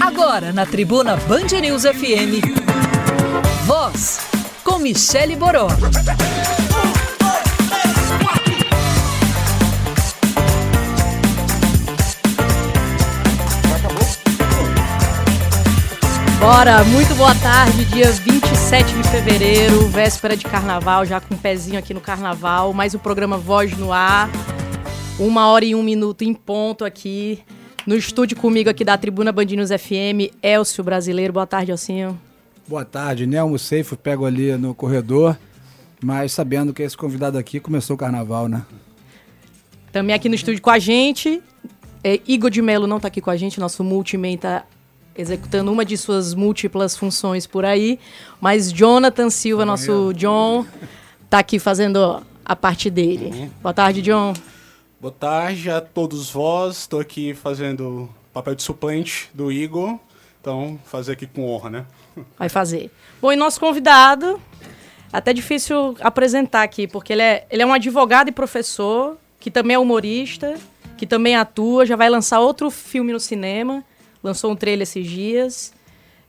Agora na Tribuna Band News FM. Voz com Michele Boró. Bora, muito boa tarde, dia 27 de fevereiro, véspera de carnaval, já com um pezinho aqui no carnaval, mais o programa Voz no Ar, uma hora e um minuto em ponto aqui, no estúdio comigo aqui da Tribuna Bandinos FM, Elcio Brasileiro, boa tarde, Elcinho. Boa tarde, né, almocei, fui pego ali no corredor, mas sabendo que esse convidado aqui começou o carnaval, né? Também aqui no estúdio com a gente, é, Igor de Melo não está aqui com a gente, nosso multiman tá executando uma de suas múltiplas funções por aí. Mas Jonathan Silva, nosso John, tá aqui fazendo a parte dele. Boa tarde, John. Boa tarde a todos vós. Estou aqui fazendo papel de suplente do Igor. Então, fazer aqui com honra, né? Vai fazer. Bom, e nosso convidado, até difícil apresentar aqui, porque ele é, ele é um advogado e professor, que também é humorista, que também atua, já vai lançar outro filme no cinema lançou um trailer esses dias.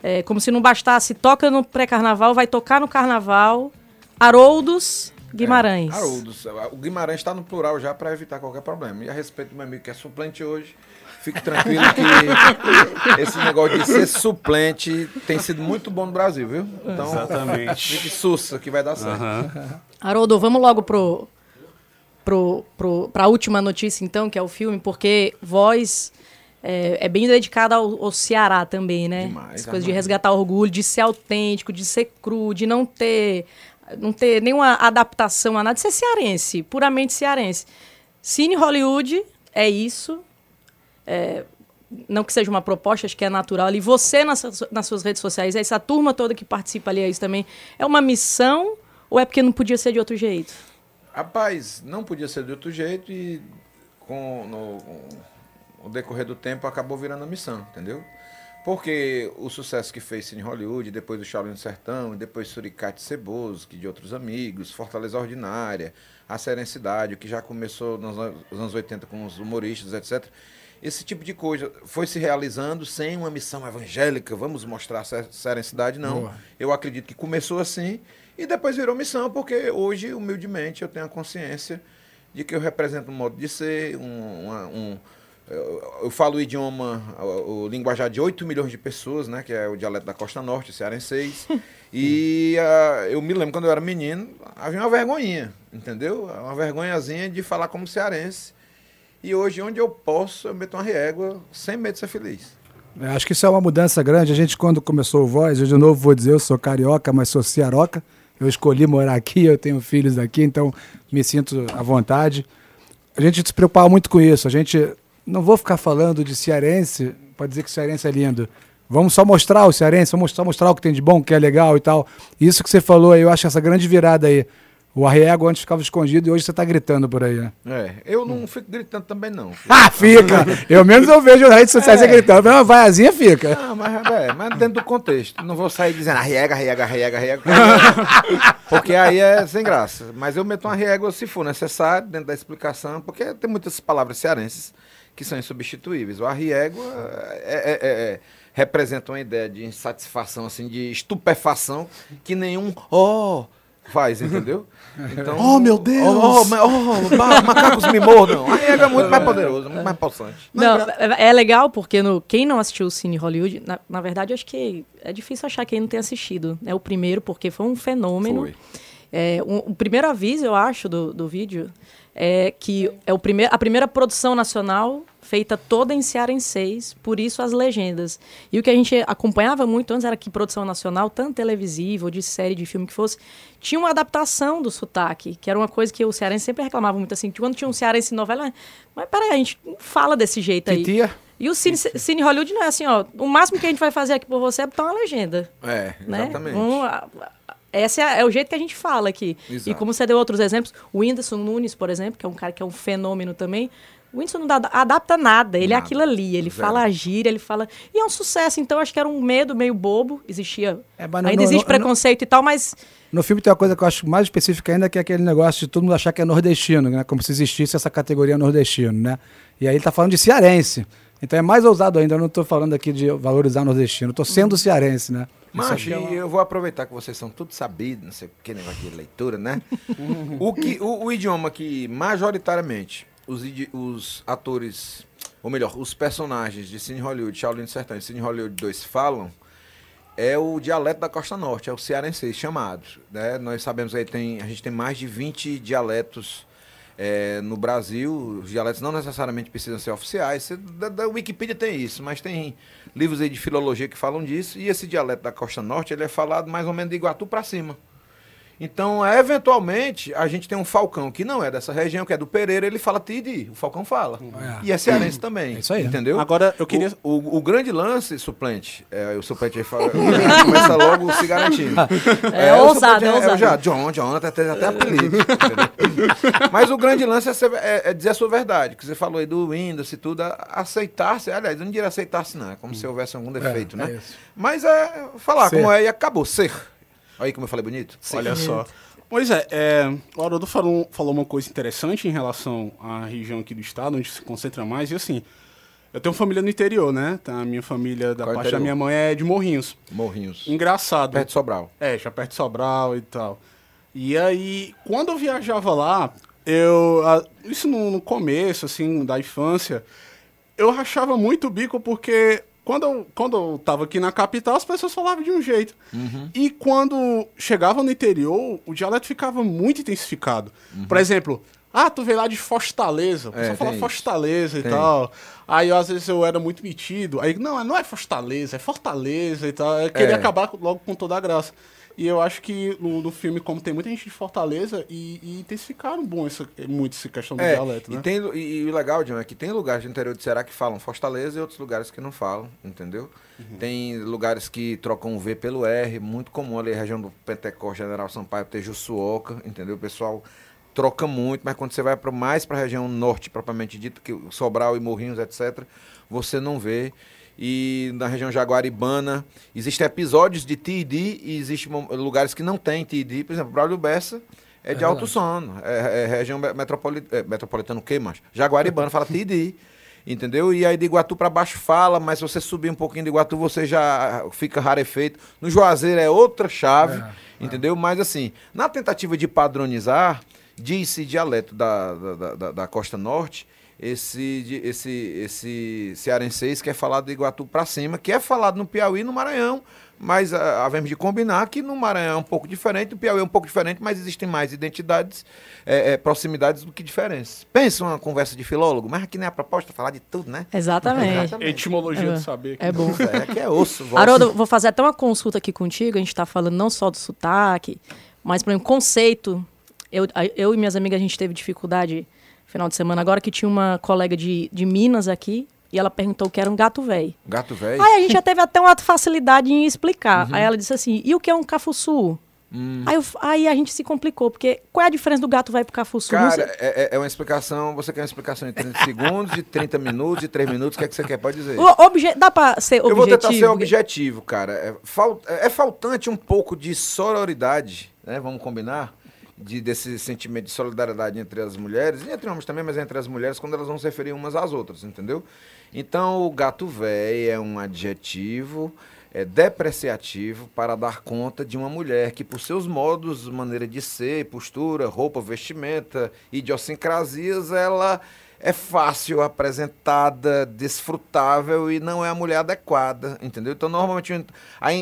É, como se não bastasse, toca no pré-carnaval, vai tocar no carnaval. Haroldos Guimarães. É, Haroldos. O Guimarães está no plural já para evitar qualquer problema. E a respeito do meu amigo que é suplente hoje, fique tranquilo que esse negócio de ser suplente tem sido muito bom no Brasil, viu? Então, Exatamente. Fique sussa que vai dar certo. Uhum. Haroldo, vamos logo pro, pro, pro, pra última notícia, então, que é o filme, porque voz é, é bem dedicada ao, ao, Ceará também, né? Demais, As coisas de resgatar orgulho, de ser autêntico, de ser cru, de não ter, não ter nenhuma adaptação a nada, ser cearense, puramente cearense. Cine Hollywood é isso. É, não que seja uma proposta, acho que é natural. E você nas, nas suas redes sociais, essa turma toda que participa ali é isso também. É uma missão ou é porque não podia ser de outro jeito? Rapaz, não podia ser de outro jeito e com, no, o decorrer do tempo acabou virando a missão, entendeu? Porque o sucesso que fez Cine Hollywood, depois do Charlie no Sertão, depois Suricate Ceboso, que de outros amigos, Fortaleza Ordinária, A Serencidade, que já começou nos anos 80 com os humoristas, etc. Esse tipo de coisa foi se realizando sem uma missão evangélica, vamos mostrar serencidade, não. Boa. Eu acredito que começou assim e depois virou missão, porque hoje, humildemente, eu tenho a consciência de que eu represento um modo de ser, um, uma, um eu, eu falo o idioma, o, o, linguajar de 8 milhões de pessoas, né? Que é o dialeto da Costa Norte, cearenseis. e uh, eu me lembro quando eu era menino, havia uma vergonhinha, entendeu? Uma vergonhazinha de falar como cearense. E hoje, onde eu posso, eu meto uma régua sem medo de ser feliz. É, acho que isso é uma mudança grande. A gente, quando começou o Voz, eu de novo vou dizer, eu sou carioca, mas sou cearoca. Eu escolhi morar aqui, eu tenho filhos aqui, então me sinto à vontade. A gente se preocupava muito com isso. A gente não vou ficar falando de cearense para dizer que o cearense é lindo. Vamos só mostrar o cearense, vamos só mostrar o que tem de bom, que é legal e tal. Isso que você falou aí, eu acho essa grande virada aí. O arrego antes ficava escondido e hoje você está gritando por aí, né? É, eu não fico gritando também, não. Ah, fica! eu menos eu vejo nas redes sociais é. você gritando, mas uma vaiazinha fica. Não, mas, é, mas dentro do contexto. Não vou sair dizendo arrega, arrega, arrega, arrega. porque aí é sem graça. Mas eu meto uma régua se for necessário, dentro da explicação, porque tem muitas palavras cearenses que são insubstituíveis. O arriego é, é, é, representa uma ideia de insatisfação, assim, de estupefação que nenhum oh faz, entendeu? Então, oh, meu Deus! Oh, oh, oh macacos me mordam. Arriego é muito mais poderoso, muito mais possante. Não, é legal porque no, quem não assistiu o Cine Hollywood, na, na verdade, acho que é difícil achar quem não tem assistido. É o primeiro, porque foi um fenômeno. Foi. É, um, o primeiro aviso, eu acho, do, do vídeo é que é o primeir, a primeira produção nacional feita toda em cearenseis, por isso as legendas. E o que a gente acompanhava muito antes era que produção nacional, tanto televisiva ou de série, de filme que fosse, tinha uma adaptação do sotaque, que era uma coisa que o cearense sempre reclamava muito assim. Quando tinha um cearense em novela, mas peraí, a gente não fala desse jeito aí. Titia? E o Cine, Cine, Hollywood não é assim, ó. O máximo que a gente vai fazer aqui por você é botar uma legenda. É, né? exatamente. Né? Um, esse é, é, o jeito que a gente fala aqui. Exato. E como você deu outros exemplos, o Whindersson Nunes, por exemplo, que é um cara que é um fenômeno também, o Whindersson não dá, adapta nada, ele é nada. é aquilo ali, ele Zero. fala a gíria, ele fala. E é um sucesso, então acho que era um medo meio bobo, existia. É, ainda no, existe no, preconceito no, e tal, mas. No filme tem uma coisa que eu acho mais específica ainda, que é aquele negócio de todo mundo achar que é nordestino, né? Como se existisse essa categoria nordestino, né? E aí ele tá falando de cearense. Então é mais ousado ainda. Eu não estou falando aqui de valorizar nordestino. Estou sendo cearense, né? Mas é eu vou aproveitar que vocês são tudo sabidos, não sei o que negócio de leitura, né? o, que, o, o, idioma que majoritariamente os, os atores, ou melhor, os personagens de Cine Hollywood, Shaolin Sertão e Cine Hollywood 2 falam é o dialeto da Costa Norte, é o cearense chamado. Né? Nós sabemos aí tem a gente tem mais de 20 dialetos é, no Brasil. Os dialetos não necessariamente precisam ser oficiais. Você, da, da, Wikipedia tem isso, mas tem livros aí de filologia que falam disso. E esse dialeto da Costa Norte ele é falado mais ou menos de Iguatu para cima. Então, eventualmente, a gente tem um Falcão que não é dessa região, que é do Pereira, ele fala Tidi, o Falcão fala. É. E é cearense também. É isso aí. Entendeu? Agora, eu queria. O, o, o grande lance, suplente, é, o suplente aí fala, começa logo se garantindo. É, é ousado, é ousado. já, John, John, até, até apelido. Mas o grande lance é, ser, é, é, dizer a sua verdade, que você falou aí do Windows e tudo, aceitar-se, aliás, eu não diria aceitar-se, não, é como hum. se houvesse algum defeito, né? Mas é falar ser. como é e acabou, ser. Olha aí como eu falei bonito. Sim. Olha só. Pois é, é, o Haroldo falou, falou uma coisa interessante em relação à região aqui do estado, onde se concentra mais, e assim, eu tenho família no interior, né? Tá, a minha família, da Qual parte da minha mãe, é de Morrinhos. Morrinhos. Engraçado. Perto de Sobral. É, já perto de Sobral e tal. E aí, quando eu viajava lá, eu. Isso no, no começo, assim, da infância, eu rachava muito o bico porque quando eu, quando eu tava aqui na capital, as pessoas falavam de um jeito. Uhum. E quando chegava no interior, o dialeto ficava muito intensificado. Uhum. Por exemplo, ah, tu veio lá de Fortaleza. O pessoal é, fala Fortaleza e tal. Aí, às vezes, eu era muito metido. Aí, não, não é Fortaleza, é Fortaleza e tal. Eu queria é. acabar logo com toda a graça. E eu acho que no, no filme, como tem muita gente de Fortaleza, e, e intensificaram bom essa, muito essa questão do é, dialeto, né? E, tem, e, e, o legal, John, é que tem lugares do interior de Ceará que falam Fortaleza e outros lugares que não falam, entendeu? Uhum. Tem lugares que trocam o V pelo R, muito comum ali, região do Pentecoste, General Sampaio, Tejuçuoca, entendeu? O pessoal troca muito, mas quando você vai pra, mais para a região norte, propriamente dito, que Sobral e Morrinhos, etc., você não vê e na região jaguaribana existem episódios de TID e existem lugares que não tem TID. Por exemplo, Braulio Bessa é de é alto sono, é, é região metropoli é, metropolitana o quê, mas Jaguaribana fala TID. Entendeu? E aí de Iguatu para baixo fala, mas se você subir um pouquinho de Iguatu, você já fica rarefeito. No Juazeiro é outra chave, é, é. entendeu? Mas assim, na tentativa de padronizar, disse dialeto da, da, da, da Costa Norte, esse, esse, esse cearense que é falado de Iguatu para cima, que é falado no Piauí e no Maranhão, mas ah, havemos de combinar que no Maranhão é um pouco diferente, no Piauí é um pouco diferente, mas existem mais identidades, é, é, proximidades do que diferenças. Pensa uma conversa de filólogo, mas aqui não é a proposta falar de tudo, né? Exatamente. Exatamente. Etimologia é, do saber. É bom. É, aqui é osso. Haroldo, vou fazer até uma consulta aqui contigo, a gente está falando não só do sotaque, mas, por exemplo, conceito. Eu, eu e minhas amigas, a gente teve dificuldade final de semana agora, que tinha uma colega de, de Minas aqui, e ela perguntou o que era um gato velho. Gato velho? Aí a gente já teve até uma facilidade em explicar. Uhum. Aí ela disse assim, e o que é um cafuçu? Hum. Aí, eu, aí, a gente se complicou, porque qual é a diferença do gato velho pro cafuçu? Cara, é, é, é, uma explicação, você quer uma explicação em 30 segundos, de 30 minutos, de 3 minutos, o que é que você quer? Pode dizer. O obje, dá pra ser objetivo? Eu vou tentar ser objetivo, cara. É, fal, é faltante um pouco de sororidade, né? Vamos combinar? De, desse sentimento de solidariedade entre as mulheres, e entre homens também, mas entre as mulheres, quando elas vão se referir umas às outras, entendeu? Então, o gato velho é um adjetivo é, depreciativo para dar conta de uma mulher que, por seus modos, maneira de ser, postura, roupa, vestimenta, idiosincrasias, ela é fácil, apresentada, desfrutável e não é a mulher adequada, entendeu? Então, normalmente,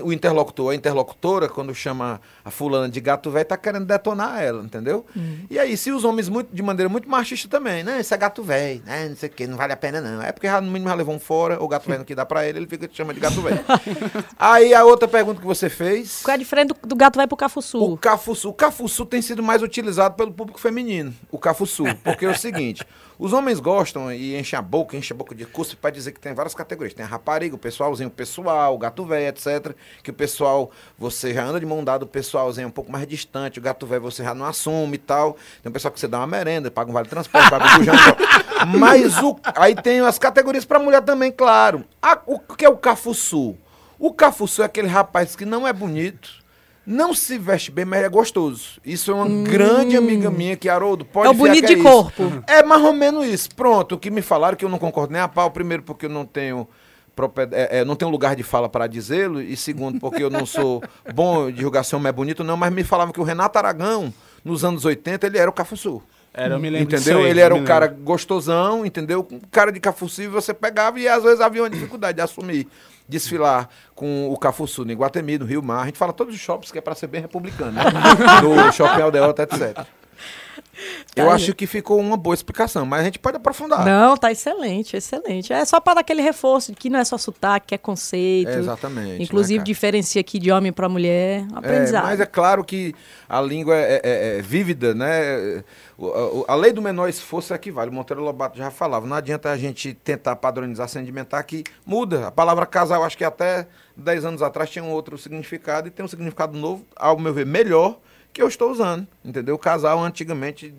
o interlocutor, a interlocutora, quando chama a fulana de gato velho, tá querendo detonar ela, entendeu? Uhum. E aí, se os homens, muito, de maneira muito machista também, né? Isso é gato velho, né? Não sei o que, não vale a pena não. É porque já, no mínimo já levou um fora, o gato velho não que dá pra ele, ele fica te chama de gato velho. aí, a outra pergunta que você fez... Qual é a diferença do, do gato velho pro cafuçu? O cafuçu. O cafuçu tem sido mais utilizado pelo público feminino, o cafuçu. Porque é o seguinte... Os homens gostam e enchem a boca, enchem a boca de cuspe para dizer que tem várias categorias. Tem a rapariga, o pessoalzinho pessoal, o gato velho, etc. Que o pessoal, você já anda de mão dada, o pessoalzinho é um pouco mais distante, o gato velho você já não assume e tal. Tem um pessoal que você dá uma merenda, paga um vale transporte, paga um bujão. Mas o, aí tem as categorias para mulher também, claro. A, o que é o cafuçu? O cafuçu é aquele rapaz que não é bonito, não se veste bem, mas é gostoso. Isso é uma hum. grande amiga minha que, Haroldo, pode É o bonito de é corpo. É mais ou menos isso. Pronto, o que me falaram que eu não concordo nem a pau. Primeiro, porque eu não tenho é, é, não tenho lugar de fala para dizê-lo, e segundo, porque eu não sou bom de julgar se homem é bonito, não, mas me falavam que o Renato Aragão, nos anos 80, ele era o Cafuçu. Era, eu me lembro Entendeu? Aí, ele era um cara gostosão, entendeu? Um cara de Cafuçu, e você pegava e às vezes havia uma dificuldade de assumir, desfilar com o Cafuçu no Iguatemi, no Rio Mar. A gente fala todos os shoppings que é para ser bem republicano, né? Do Shopping Aldeota, etc. Eu tá acho que ficou uma boa explicação, mas a gente pode aprofundar. Não, tá excelente, excelente. É só para dar aquele reforço de que não é só sotaque, que é conceito. É exatamente. Inclusive né, diferencia aqui de homem para mulher. Aprendizado. É, mas é claro que a língua é, é, é vívida, né? A, a, lei do menor esforço é que vale. O Monteiro Lobato já falava. Não adianta a gente tentar padronizar, sedimentar, que muda. A palavra casal, acho que até 10 anos atrás tinha um outro significado e tem um significado novo, ao meu ver, melhor que eu estou usando, entendeu? O casal antigamente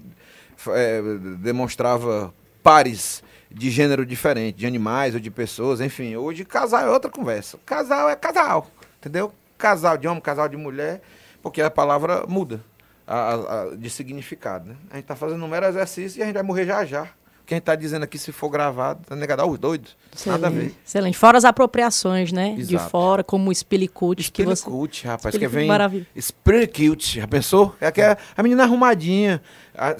é, demonstrava pares de gênero diferente, de animais ou de pessoas, enfim. Hoje casal é outra conversa. Casal é casal, entendeu? Casal de homem, casal de mulher, porque a palavra muda a, a, de significado, né? A gente está fazendo um mero exercício e a gente vai morrer já já. Quem está dizendo aqui, se for gravado, tá negado aos doidos. Nada a ver. Excelente. Fora as apropriações, né? Exato. De fora, como o Spillicute. Spillicute, você... rapaz, que vem... Maravilha. Spillicute, já pensou? É que é a menina arrumadinha.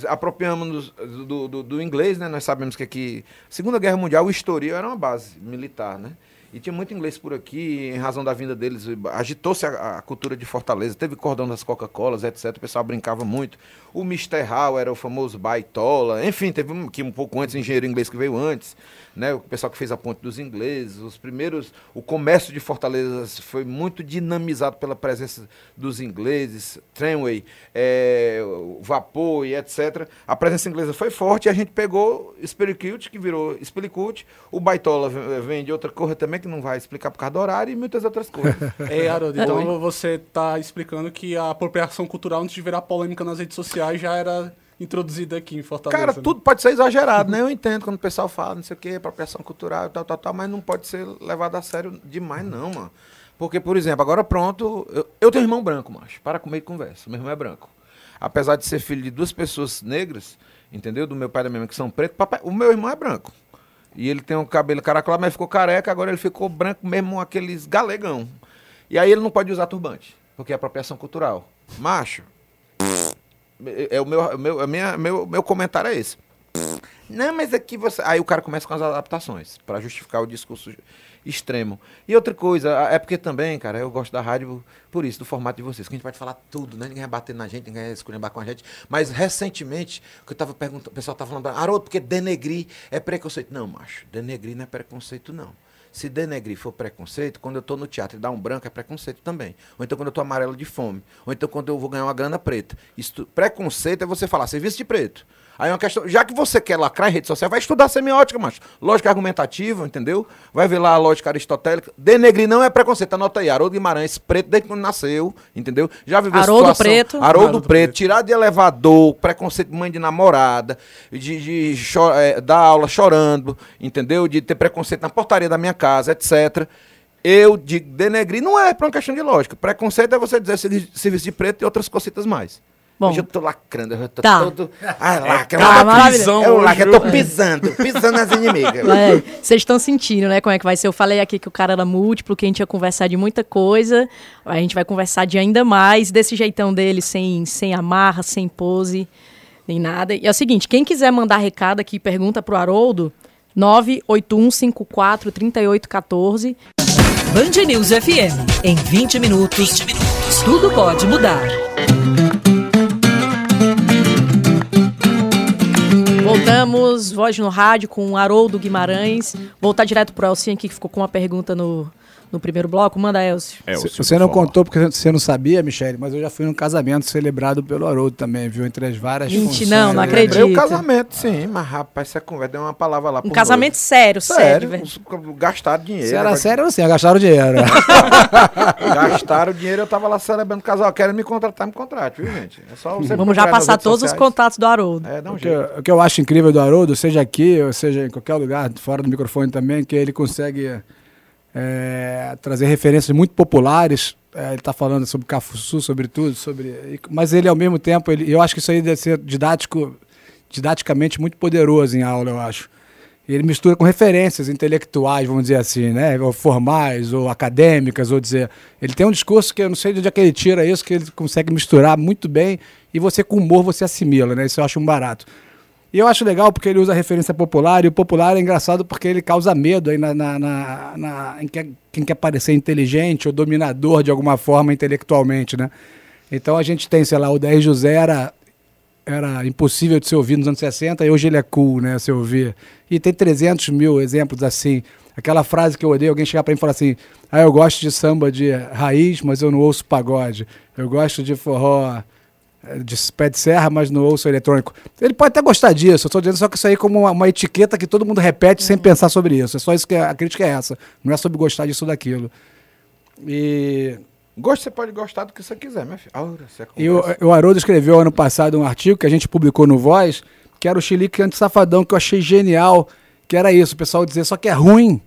apropriamos do, do, do, inglês, né? Nós sabemos que aqui... Segunda Guerra Mundial, o Estoril era uma base militar, né? E tinha muito inglês por aqui, em razão da vinda deles. Agitou-se a, a, cultura de Fortaleza, teve cordão das Coca-Colas, etc. O pessoal brincava muito. O Mr. Hall era o famoso baitola. Enfim, teve um, que um pouco antes, engenheiro inglês que veio antes né, o pessoal que fez a ponte dos ingleses, os primeiros, o comércio de Fortaleza foi muito dinamizado pela presença dos ingleses, tramway, é, vapor e etc. A presença inglesa foi forte e a gente pegou Spiricute, que virou Spiricute, o Baitola vem de outra cor também, que não vai explicar por causa do horário, e muitas outras coisas. É, Haroldo, então você está explicando que a apropriação cultural, antes de virar polêmica nas redes sociais, já era introduzida aqui em Fortaleza. Cara, né? tudo pode ser exagerado, né? Eu entendo quando o pessoal fala, não sei o quê, apropriação cultural e tal, tal, tal, mas não pode ser levado a sério demais, não, mano. Porque, por exemplo, agora pronto, eu, eu tenho um irmão branco, macho. Para comer e conversa. Meu irmão é branco. Apesar de ser filho de duas pessoas negras, entendeu? Do meu pai e da minha mãe, que são pretos, papai, o meu irmão é branco. E ele tem um cabelo caracolado, mas ficou careca, agora ele ficou branco mesmo, aqueles galegão. E aí ele não pode usar turbante, porque é apropriação cultural. Macho, é, é o meu, meu, a minha, meu, meu comentário é esse. Não, mas aqui você. Aí o cara começa com as adaptações, para justificar o discurso extremo. E outra coisa, é porque também, cara, eu gosto da rádio por isso, do formato de vocês, que a gente pode falar tudo, né? Ninguém vai bater na gente, ninguém vai esculhambar com a gente. Mas recentemente, que eu tava perguntando, o pessoal tava falando, Haroldo, porque denegrir é preconceito. Não, macho, denegrir não é preconceito, não. Se denegrir for preconceito, quando eu estou no teatro e dá um branco é preconceito também. Ou então quando eu estou amarelo de fome. Ou então quando eu vou ganhar uma grana preta. Isso, preconceito é você falar serviço de preto. Aí é uma questão, já que você quer lacrar em rede social, vai estudar semiótica, macho. Lógica argumentativa, entendeu? Vai ver lá a lógica aristotélica. Denegrir não é preconceito. Anota aí, Haroldo Guimarães, preto desde quando nasceu, entendeu? Já viveu Haroldo situação... Preto. Haroldo, Haroldo preto, preto, tirar de elevador, preconceito de mãe de namorada, de, de é, dar aula chorando, entendeu? De ter preconceito na portaria da minha casa, etc. Eu digo denegrir não é para uma questão de lógica. Preconceito é você dizer serviço de preto e outras cositas mais. Bom, hoje eu tô lacrando, eu tô tá. todo. Ah, lacra, tá, é pisão. Eu lacro, eu tô pisando, pisando nas inimigas. Vocês estão sentindo, né, como é que vai ser? Eu falei aqui que o cara era múltiplo, que a gente ia conversar de muita coisa. A gente vai conversar de ainda mais, desse jeitão dele, sem, sem amarra, sem pose, nem nada. E é o seguinte: quem quiser mandar recado aqui, pergunta pro Haroldo, 981543814. Band News FM. Em 20 minutos, 20 minutos. tudo pode mudar. Voltamos, voz no rádio com o Haroldo Guimarães. Voltar direto pro Elcinho aqui, que ficou com uma pergunta no, no primeiro bloco. Manda, Elcio. É, você não contou porque você não sabia, Michele, mas eu já fui num casamento celebrado pelo Haroldo também, viu? Entre as várias Gente, funções. não, não acredito. Eu o casamento, sim, mas rapaz, essa conversa deu uma palavra lá. Um casamento sério, sério. sério gastaram dinheiro. Se era sério, assim, gastaram dinheiro. gastaram dinheiro, eu tava lá celebrando o casal. Querem me contratar, me contrate, viu, gente? É só você Vamos já passar todos sociais. os contatos do Haroldo. É, dá um o, que, o que eu acho incrível do Haroldo, seja aqui, ou seja em qualquer lugar, fora do microfone também, que ele consegue é, trazer referências muito populares é, ele está falando sobre Cafuçu, sobre tudo, sobre. Mas ele, ao mesmo tempo, ele, eu acho que isso aí deve ser didático, didaticamente muito poderoso em aula, eu acho. Ele mistura com referências intelectuais, vamos dizer assim, né? Ou formais, ou acadêmicas, ou dizer. Ele tem um discurso que eu não sei de onde é que ele tira isso, que ele consegue misturar muito bem, e você, com humor, você assimila, né? Isso eu acho um barato. E eu acho legal porque ele usa referência popular, e o popular é engraçado porque ele causa medo aí na, na, na, na em quem, quer parecer inteligente ou dominador de alguma forma intelectualmente, né? Então a gente tem, sei lá, o 10 José era, era impossível de ser ouvido nos anos 60 e hoje ele é cool, né, se ouvir. E tem 300 mil exemplos assim. Aquela frase que eu odeio, alguém chegar para mim e falar assim: ah, eu gosto de samba de raiz, mas eu não ouço pagode. Eu gosto de forró de pé de serra, mas no ouço eletrônico. Ele pode até gostar disso, eu estou dizendo só que isso aí é como uma, uma, etiqueta que todo mundo repete sem pensar sobre isso. É só isso que a crítica é essa. Não é sobre gostar disso ou daquilo. E. Gosto, você pode gostar do que você quiser, meu filho. Aura, você e o, o Haroldo escreveu ano passado um artigo que a gente publicou no Voz, que era o Chilique Anti-Safadão, que eu achei genial, que era isso, o pessoal dizer só que é ruim,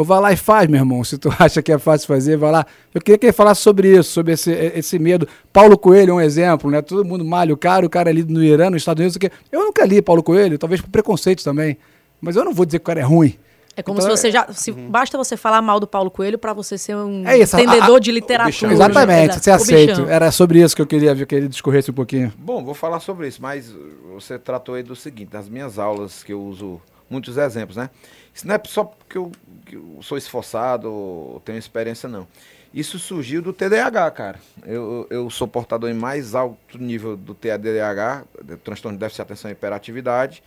Pô, vai lá e faz, meu irmão. Se tu acha que é fácil fazer, vai lá. Eu queria que ele falasse sobre isso, sobre esse, esse medo. Paulo Coelho é um exemplo, né? Todo mundo malha o cara, o cara ali no Irã, nos Estados Unidos. Que... Eu nunca li Paulo Coelho, talvez por preconceito também. Mas eu não vou dizer que o cara é ruim. É como então, se você já. Se uhum. Basta você falar mal do Paulo Coelho para você ser um é isso, entendedor a, a, de literatura. Exatamente, você aceita. Era sobre isso que eu queria ver que ele discorresse um pouquinho. Bom, vou falar sobre isso, mas você tratou aí do seguinte: nas minhas aulas, que eu uso muitos exemplos, né? Isso não é só porque eu, eu sou esforçado tenho experiência, não. Isso surgiu do TDAH, cara. Eu, eu sou portador em mais alto nível do TDAH, transtorno de déficit de atenção e hiperatividade,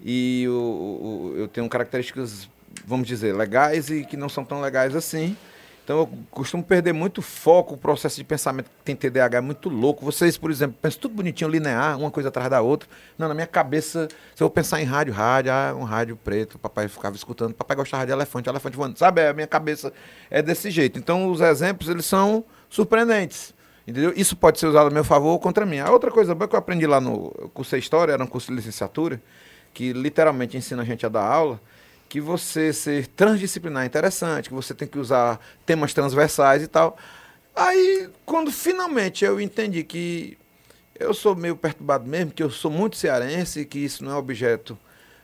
e eu, eu tenho características, vamos dizer, legais e que não são tão legais assim. Então eu costumo perder muito foco, o processo de pensamento que tem TDAH é muito louco. Vocês, por exemplo, pensam tudo bonitinho, linear, uma coisa atrás da outra. Não, na minha cabeça, se eu pensar em rádio, rádio, ah, um rádio preto, papai ficava escutando, papai gostava de elefante, elefante voando. Sabe, a minha cabeça é desse jeito. Então os exemplos, eles são surpreendentes. Entendeu? Isso pode ser usado a meu favor ou contra mim. A outra coisa boa que eu aprendi lá no curso de História, era um curso de licenciatura, que literalmente ensina a gente a dar aula, que você ser transdisciplinar é interessante, que você tem que usar temas transversais e tal. Aí, quando finalmente eu entendi que eu sou meio perturbado mesmo, que eu sou muito cearense, que isso não é objeto,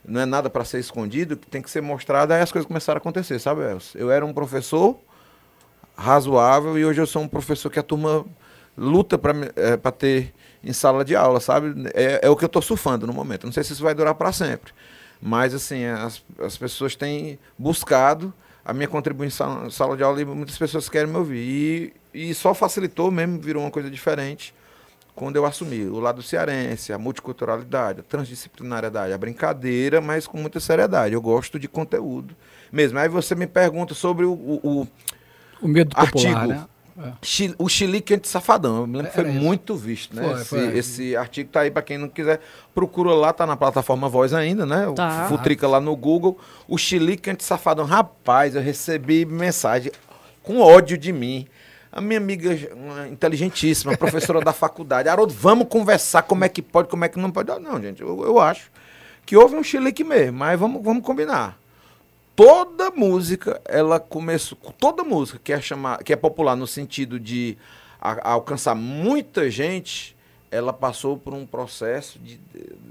não é nada para ser escondido, que tem que ser mostrado, aí as coisas começaram a acontecer, sabe, Elcio? Eu era um professor razoável e hoje eu sou um professor que a turma luta para é, ter em sala de aula, sabe? É, é o que eu estou surfando no momento. Não sei se isso vai durar para sempre. Mas, assim, as, as pessoas têm buscado a minha contribuição na sala de aula e muitas pessoas querem me ouvir. E, e só facilitou mesmo, virou uma coisa diferente quando eu assumi o lado cearense, a multiculturalidade, a transdisciplinariedade, a brincadeira, mas com muita seriedade. Eu gosto de conteúdo mesmo. Aí você me pergunta sobre o, o, o medo popular, artigo. Né? É. O Chilique Anti-Safadão. Eu me lembro que foi muito visto, né? Foi, esse, foi. esse, artigo tá aí para quem não quiser. Procura lá, tá na plataforma Voz ainda, né? Tá. Futrica lá no Google. O Chilique Anti-Safadão. Rapaz, eu recebi mensagem com ódio de mim. A minha amiga, uma inteligentíssima, professora da faculdade. Haroldo, vamos conversar como é que pode, como é que não pode. Não, gente, eu, eu acho que houve um chilique mesmo, mas vamos, vamos combinar toda música, ela começou. Toda música que é, chamar, que é popular no sentido de a, a alcançar muita gente, ela passou por um processo de,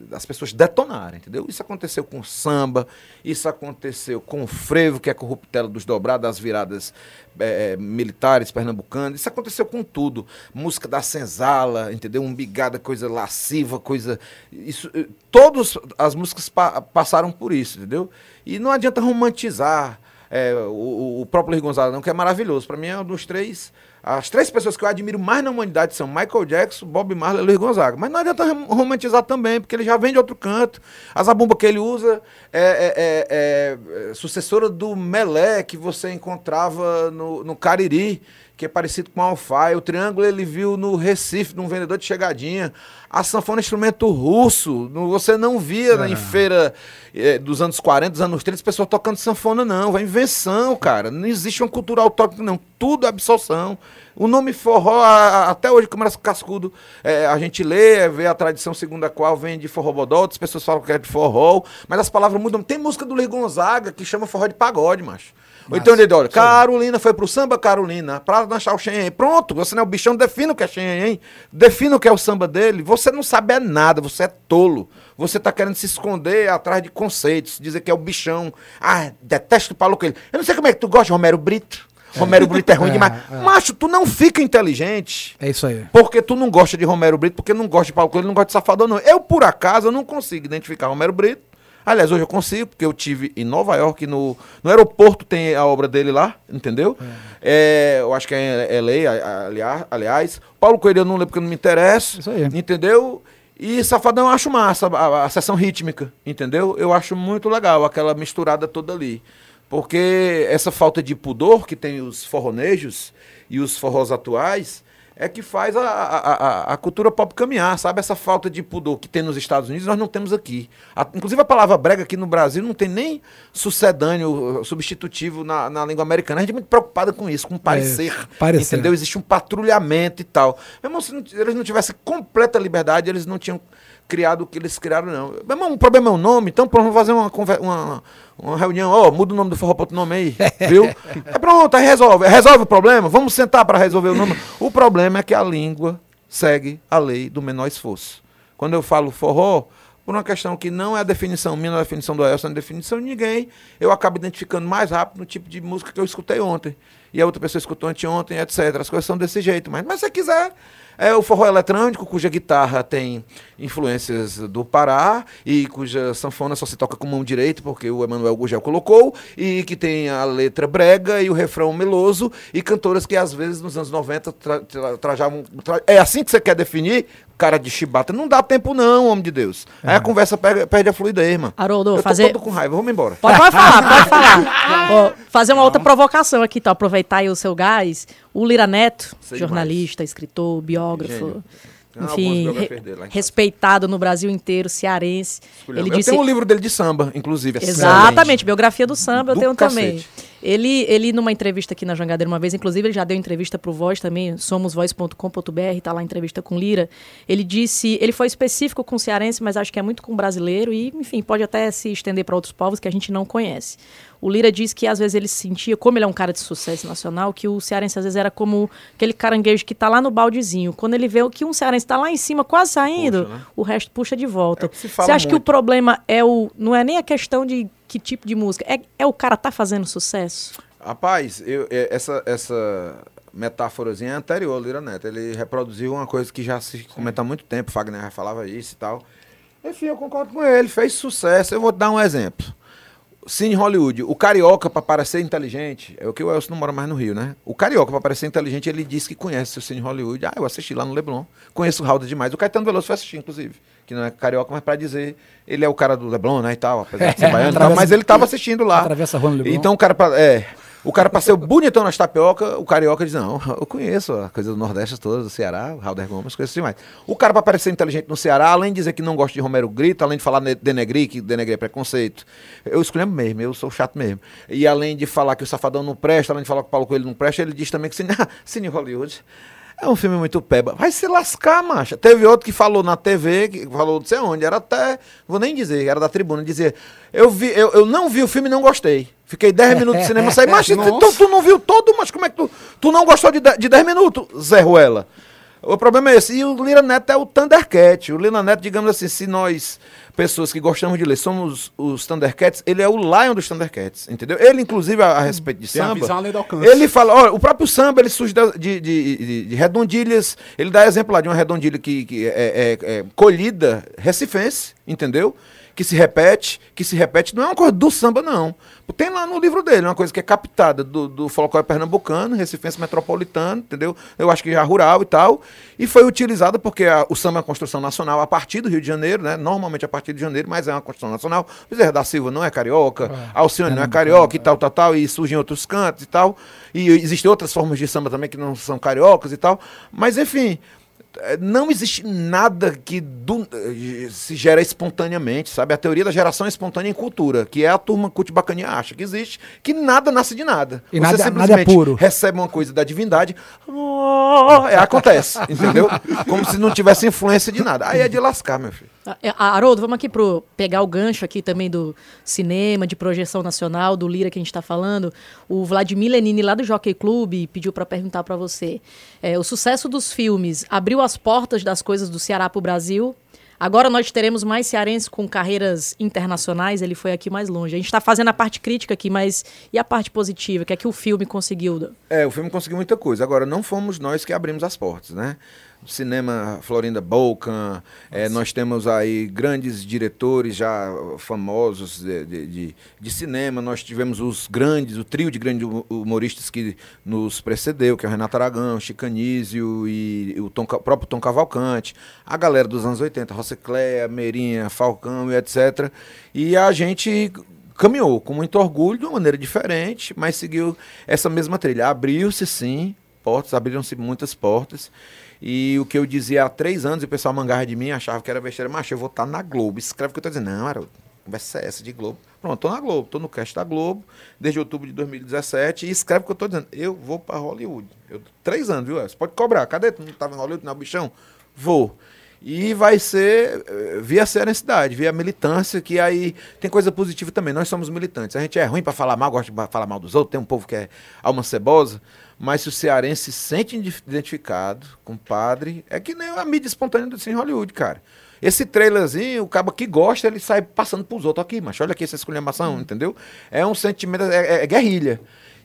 das pessoas detonarem, entendeu? Isso aconteceu com samba, isso aconteceu com o frevo, que é a corruptela dos dobrados, das viradas é, militares pernambucanas, isso aconteceu com tudo. Música da senzala, entendeu? Umbigada, coisa lasciva, coisa... Isso, eh, todas as músicas pa passaram por isso, entendeu? E não adianta romantizar é, o, o próprio Luiz Gonzaga, não, que é maravilhoso. Para mim é um dos três as três pessoas que eu admiro mais na humanidade são Michael Jackson, Bob Marley e Luiz Gonzaga. Mas não adianta romantizar também, porque ele já vem de outro canto. A zabumba que ele usa é, é, é, é sucessora do melé que você encontrava no, no Cariri que é parecido com a alfaia. O triângulo ele viu no Recife, num vendedor de chegadinha. A sanfona é um instrumento russo. Você não via é. em feira é, dos anos 40, dos anos 30, pessoas tocando sanfona, não. É invenção, cara. Não existe uma cultura autóctone, não. Tudo é absorção. O nome forró, até hoje, Câmara Cascudo, é, a gente lê, vê a tradição segundo a qual vem de forró bodó, outras pessoas falam que é de forró, mas as palavras mudam. Tem música do Luiz Gonzaga que chama forró de pagode, macho. Ou então ele olha, Carolina foi pro samba Carolina, pra dançar o Xenhen. Pronto, você não é o bichão, defina o que é Xenhen. Defina o que é o samba dele. Você não sabe é nada, você é tolo. Você tá querendo se esconder atrás de conceitos, dizer que é o bichão. Ah, detesto o Paulo Coelho. Eu não sei como é que tu gosta de Romero Brito. Romero Brito é ruim é, demais. É. Macho, tu não fica inteligente. É isso aí. Porque tu não gosta de Romero Brito, porque não gosta de Paulo Coelho, não gosta de Safadão, não. Eu, por acaso, eu não consigo identificar Romero Brito. Aliás, hoje eu consigo, porque eu tive em Nova York, no, no aeroporto tem a obra dele lá, entendeu? É. É, eu acho que é LA, aliás, aliás. Paulo Coelho eu não lembro porque não me interessa. Isso aí. Entendeu? E Safadão eu acho massa, a, a, sessão rítmica, entendeu? Eu acho muito legal, aquela misturada toda ali. Porque essa falta de pudor que tem os forronejos e os forrós atuais é que faz a, a, a, cultura pop caminhar, sabe? Essa falta de pudor que tem nos Estados Unidos, nós não temos aqui. A, inclusive a palavra brega aqui no Brasil não tem nem sucedâneo, substitutivo na, na língua americana. A gente é muito preocupada com isso, com parecer, é, parecer. Entendeu? Existe um patrulhamento e tal. Mesmo se não, eles não tivessem completa liberdade, eles não tinham criado o que eles criaram, não. Meu irmão, o problema é o nome, então vamos fazer uma, uma, uma reunião, ó, oh, muda o nome do forró para outro nome aí, viu? É pronto, aí resolve. Resolve o problema, vamos sentar para resolver o nome. O problema é que a língua segue a lei do menor esforço. Quando eu falo forró, por uma questão que não é a definição minha, não é a definição do Elson, não é a definição de ninguém, eu acabo identificando mais rápido no tipo de música que eu escutei ontem. E a outra pessoa escutou anteontem, etc. As coisas são desse jeito. Mas, mas se você quiser, é o forró eletrônico, cuja guitarra tem influências do Pará e cuja sanfona só se toca com mão direita, porque o Emanuel Gugel colocou, e que tem a letra brega e o refrão meloso, e cantoras que às vezes nos anos 90 tra tra trajavam. Tra é assim que você quer definir? Cara de chibata. Não dá tempo, não, homem de Deus. É. Aí a conversa perde, perde a fluidez, mano. Haroldo, Eu fazer. tô com raiva, vamos embora. Pode, pode falar, pode falar. fazer uma outra provocação aqui, tá? Aproveitar aí o seu gás. O Lira Neto, Sei jornalista, demais. escritor, biógrafo. Gênio enfim, re respeitado no Brasil inteiro, cearense. Ele eu disse... tenho um livro dele de samba, inclusive. Exatamente, biografia do samba do eu tenho cacete. também. Ele, ele, numa entrevista aqui na Jangadeira uma vez, inclusive ele já deu entrevista para o Voz também, somosvoz.com.br, está lá a entrevista com Lira. Ele disse, ele foi específico com o cearense, mas acho que é muito com o brasileiro e, enfim, pode até se estender para outros povos que a gente não conhece. O Lira diz que às vezes ele sentia, como ele é um cara de sucesso nacional, que o cearense às vezes era como aquele caranguejo que está lá no baldezinho. Quando ele vê que um cearense está lá em cima, quase saindo, puxa, né? o resto puxa de volta. É Você acha muito. que o problema é o. não é nem a questão de que tipo de música, é, é o cara tá fazendo sucesso? Rapaz, eu, é, essa, essa metáforazinha é anterior ao Lira Neto. Ele reproduziu uma coisa que já se comenta há muito tempo, Fagner já falava isso e tal. Enfim, eu concordo com ele, fez sucesso. Eu vou te dar um exemplo. Cine Hollywood, o carioca, para parecer inteligente, é o que o Elcio não mora mais no Rio, né? O carioca, para parecer inteligente, ele disse que conhece o Cine Hollywood. Ah, eu assisti lá no Leblon. Conheço o Raul demais. O Caetano Veloso foi assistir, inclusive. Que não é carioca, mas para dizer, ele é o cara do Leblon, né? E tal, apesar de ser baiano, tal, mas ele estava assistindo lá. Atravessa a rua no Leblon. Então o cara. É. O cara passou bonitão nas tapioca, o carioca diz, não, eu conheço a coisa do Nordeste toda, do Ceará, Halder Gomes, coisas assim mais. O cara, para parecer inteligente no Ceará, além de dizer que não gosta de Romero Grito, além de falar denegrir, que denegrir é preconceito, eu escolhi mesmo, eu sou chato mesmo. E além de falar que o Safadão não presta, além de falar que o Paulo Coelho não presta, ele diz também que Cine, Cine Hollywood é um filme muito peba. Vai se lascar, macha. Teve outro que falou na TV, que falou não sei onde, era até, vou nem dizer, era da tribuna, dizia, eu, vi, eu, eu não vi o filme e não gostei. Fiquei 10 minutos de cinema, saí, mas tu, tu, não viu todo, mas como é que tu, tu não gostou de 10 minutos, Zé Ruela? O problema é esse. E o Lira Neto é o Thundercat. O Lira Neto, digamos assim, se nós, pessoas que gostamos de ler, somos os Thundercats, ele é o Lion dos Thundercats, entendeu? Ele, inclusive, a, a respeito de Tem samba, ele fala, olha, o próprio samba, ele surge de, de, de, de, redondilhas, ele dá exemplo lá de uma redondilha que, que é, é, é colhida recifense, entendeu? Que se repete, que se repete, não é uma coisa do samba, não. Tem lá no livro dele, uma coisa que é captada do, do folclore pernambucano, recifense metropolitano, entendeu? Eu acho que já rural e tal. E foi utilizada porque a, o samba é uma construção nacional a partir do Rio de Janeiro, né? Normalmente a partir de janeiro, mas é uma construção nacional. Bezerra da Silva não é carioca, é, Alcione não é carioca é. e tal, tal, tal, e surgem outros cantos e tal. E existem outras formas de samba também que não são cariocas e tal. Mas, enfim, é, não existe nada que do, se gera espontaneamente, sabe? A teoria da geração espontânea em cultura, que é a turma Cutibacaninha acha que existe, que nada nasce de nada. E Você nada, simplesmente nada é puro. recebe uma coisa da divindade, oh, é, acontece, entendeu? Como se não tivesse influência de nada. Aí é de lascar, meu filho. É, Haroldo, vamos aqui pro pegar o gancho aqui também do cinema, de projeção nacional, do Lira que a gente está falando. O Vladimir Lenini, lá do Jockey Club, pediu para perguntar para você. É, o sucesso dos filmes abriu as portas das coisas do Ceará para o Brasil? Agora nós teremos mais cearenses com carreiras internacionais, ele foi aqui mais longe. A gente está fazendo a parte crítica aqui, mas e a parte positiva, que é que o filme conseguiu? É, o filme conseguiu muita coisa. Agora, não fomos nós que abrimos as portas, né? Cinema Florinda Bolkan, é, nós temos aí grandes diretores já famosos de, de, de, cinema, nós tivemos os grandes, o trio de grandes humoristas que nos precedeu, que é o Renato Aragão, Chicanísio e o, Tom, o próprio Tom Cavalcante, a galera dos anos 80, Rossecléia, Meirinha, Falcão e etc. E a gente caminhou com muito orgulho, de uma maneira diferente, mas seguiu essa mesma trilha. Abriu-se sim portas, abriram-se muitas portas. E o que eu dizia há três anos, e o pessoal mangava de mim, achava que era besteira, mas eu vou estar na Globo. Escreve o que eu estou dizendo. Não, era conversa é essa de Globo. Pronto, estou na Globo, estou no cast da Globo, desde outubro de 2017, e escreve o que eu estou dizendo. Eu vou para Hollywood. Eu, três anos, viu? Você pode cobrar. Cadê? Tu não estava em Hollywood, não, bichão? Vou. E vai ser eh, via serenidade, via militância, que aí tem coisa positiva também. Nós somos militantes. A gente é ruim para falar mal, gosta de falar mal dos outros, tem um povo que é alma cebosa, mas se o cearense se sente identificado com o padre, é que nem a mídia espontânea do Cine Hollywood, cara. Esse trailerzinho, o cabo que gosta, ele sai passando pros outros aqui, mas olha aqui essa esculhambação, hum. entendeu? É um sentimento, é, é, é, guerrilha.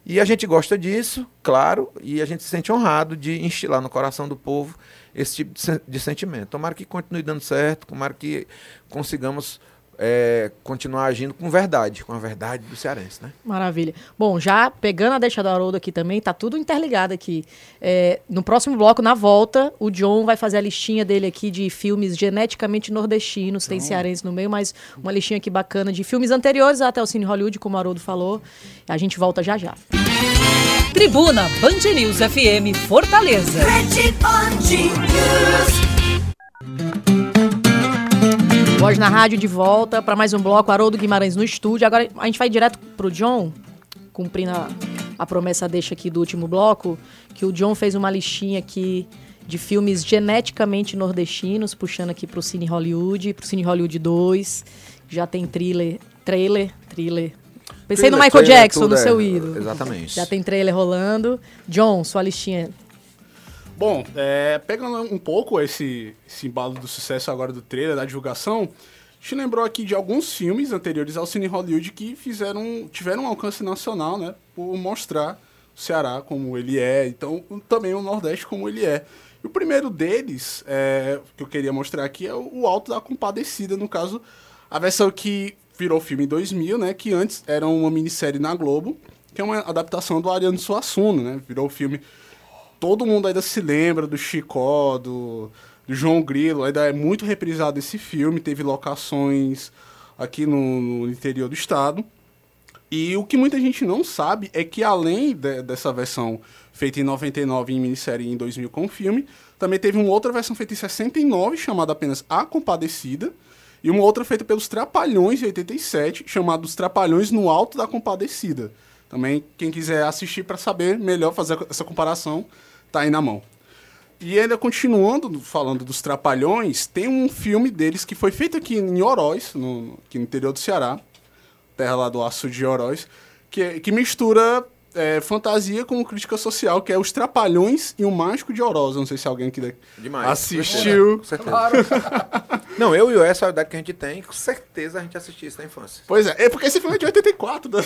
E a gente gosta disso, claro, e a gente se sente honrado de instilar no coração do povo esse tipo de, de sentimento. Tomara que continue dando certo, tomara que consigamos é, continuar agindo com verdade, com a verdade do cearense, né? Maravilha. Bom, já pegando a deixa do Haroldo aqui também, tá tudo interligado aqui. É, no próximo bloco, na volta, o John vai fazer a listinha dele aqui de filmes geneticamente nordestinos, tem cearense no meio, mas uma listinha aqui bacana de filmes anteriores até o Cine Hollywood, como o Haroldo falou. A gente volta já já. Tribuna Band News FM Fortaleza. Voz na rádio de volta para mais um bloco. Haroldo Guimarães no estúdio. Agora a gente vai direto pro John, cumprindo a, a promessa deixa aqui do último bloco, que o John fez uma listinha aqui de filmes geneticamente nordestinos, puxando aqui pro Cine Hollywood, pro Cine Hollywood 2. Já tem thriller, trailer, thriller. Pensei no Michael Jackson, no seu é, ídolo. Exatamente. Já tem trailer rolando. John, sua listinha Bom, é, pegando um pouco esse, esse embalo do sucesso agora do trailer, da divulgação, gente lembrou aqui de alguns filmes anteriores ao Cine Hollywood que fizeram, tiveram um alcance nacional, né? Por mostrar o Ceará como ele é, então também o Nordeste como ele é. E o primeiro deles, é, que eu queria mostrar aqui, é o Alto da Compadecida, no caso, a versão que virou filme em 2000, né? Que antes era uma minissérie na Globo, que é uma adaptação do Ariano Suassuna, né? Virou filme todo mundo ainda se lembra do Chicó, do, do João Grilo, ainda é muito reprisado esse filme, teve locações aqui no, no, interior do estado. E o que muita gente não sabe é que além de, dessa versão feita em 99 em minissérie em 2000 com filme, também teve uma outra versão feita em 69 chamada apenas A Compadecida, e uma outra feita pelos Trapalhões em 87, chamada Os Trapalhões no Alto da Compadecida. Também, quem quiser assistir para saber melhor fazer essa comparação, tá aí na mão. E ainda continuando falando dos Trapalhões, tem um filme deles que foi feito aqui em Oroz, no, aqui no interior do Ceará, terra lá do Aço de Oroz, que, que mistura é, fantasia com crítica social, que é Os Trapalhões e o Mágico de Oroz. Não sei se alguém aqui Demais, assistiu. Com certeza. Claro. Não, eu e o essa é a idade que a gente tem, com certeza a gente assistiu isso na infância. Pois é, é porque esse filme é de 84. Né?